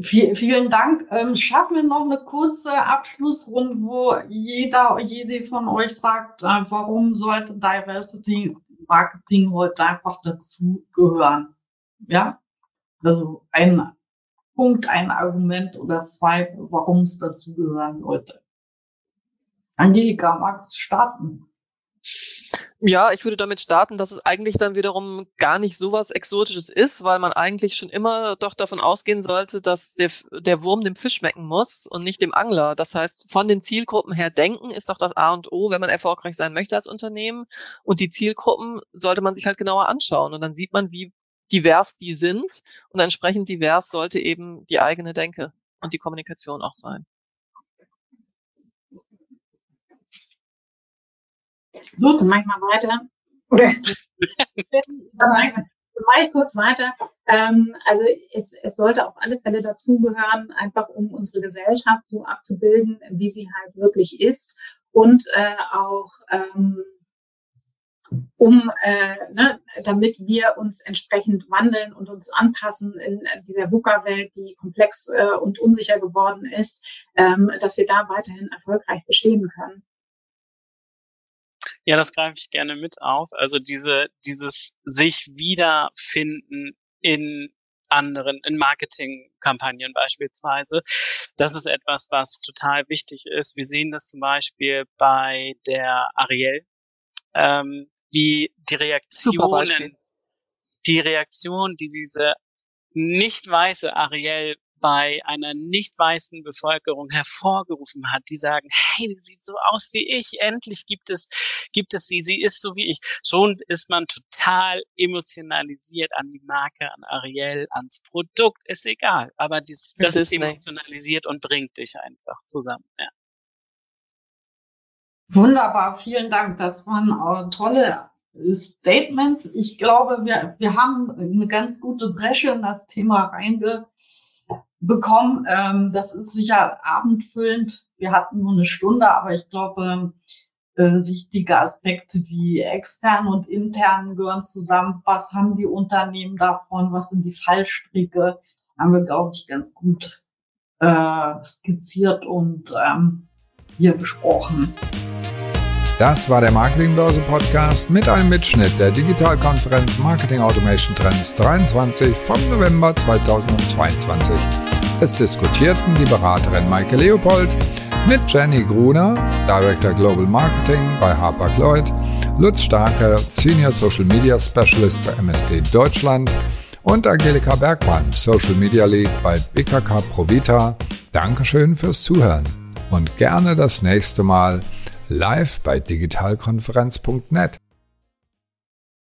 V vielen Dank. Ähm, schaffen wir noch eine kurze Abschlussrunde, wo jeder, jede von euch sagt, äh, warum sollte Diversity Marketing heute einfach dazugehören? Ja, also ein Punkt, ein Argument oder zwei, warum es dazugehören sollte. Angelika, magst du starten? Ja, ich würde damit starten, dass es eigentlich dann wiederum gar nicht so was Exotisches ist, weil man eigentlich schon immer doch davon ausgehen sollte, dass der, der Wurm dem Fisch schmecken muss und nicht dem Angler. Das heißt, von den Zielgruppen her denken ist doch das A und O, wenn man erfolgreich sein möchte als Unternehmen. Und die Zielgruppen sollte man sich halt genauer anschauen. Und dann sieht man, wie divers die sind. Und entsprechend divers sollte eben die eigene Denke und die Kommunikation auch sein. Gut, dann mach ich mal weiter. Oder mache ich kurz weiter. Ähm, also es, es sollte auf alle Fälle dazugehören, einfach um unsere Gesellschaft so abzubilden, wie sie halt wirklich ist und äh, auch ähm, um äh, ne, damit wir uns entsprechend wandeln und uns anpassen in dieser VUCA-Welt, die komplex äh, und unsicher geworden ist, ähm, dass wir da weiterhin erfolgreich bestehen können. Ja, das greife ich gerne mit auf. Also diese, dieses sich wiederfinden in anderen, in Marketingkampagnen beispielsweise. Das ist etwas, was total wichtig ist. Wir sehen das zum Beispiel bei der Ariel, ähm, wie die Reaktionen, die Reaktion, die diese nicht weiße Ariel bei einer nicht weißen Bevölkerung hervorgerufen hat, die sagen, hey, sie sieht so aus wie ich, endlich gibt es, gibt es sie, sie ist so wie ich. Schon ist man total emotionalisiert an die Marke, an Ariel, ans Produkt, ist egal. Aber dies, das ist emotionalisiert und bringt dich einfach zusammen. Ja. Wunderbar, vielen Dank. Das waren tolle Statements. Ich glaube, wir, wir haben eine ganz gute Bresche in das Thema reinge, bekommen. Ähm, das ist sicher abendfüllend. Wir hatten nur eine Stunde, aber ich glaube, äh, wichtige Aspekte wie extern und intern gehören zusammen. Was haben die Unternehmen davon? Was sind die Fallstricke? Haben wir, glaube ich, ganz gut äh, skizziert und ähm, hier besprochen. Das war der Marketingbörse Podcast mit einem Mitschnitt der Digitalkonferenz Marketing Automation Trends 23 vom November 2022. Es diskutierten die Beraterin Maike Leopold mit Jenny Gruner, Director Global Marketing bei Harper Lloyd, Lutz Starke, Senior Social Media Specialist bei MSD Deutschland und Angelika Bergmann, Social Media Lead bei BKK Provita. Dankeschön fürs Zuhören und gerne das nächste Mal live bei digitalkonferenz.net.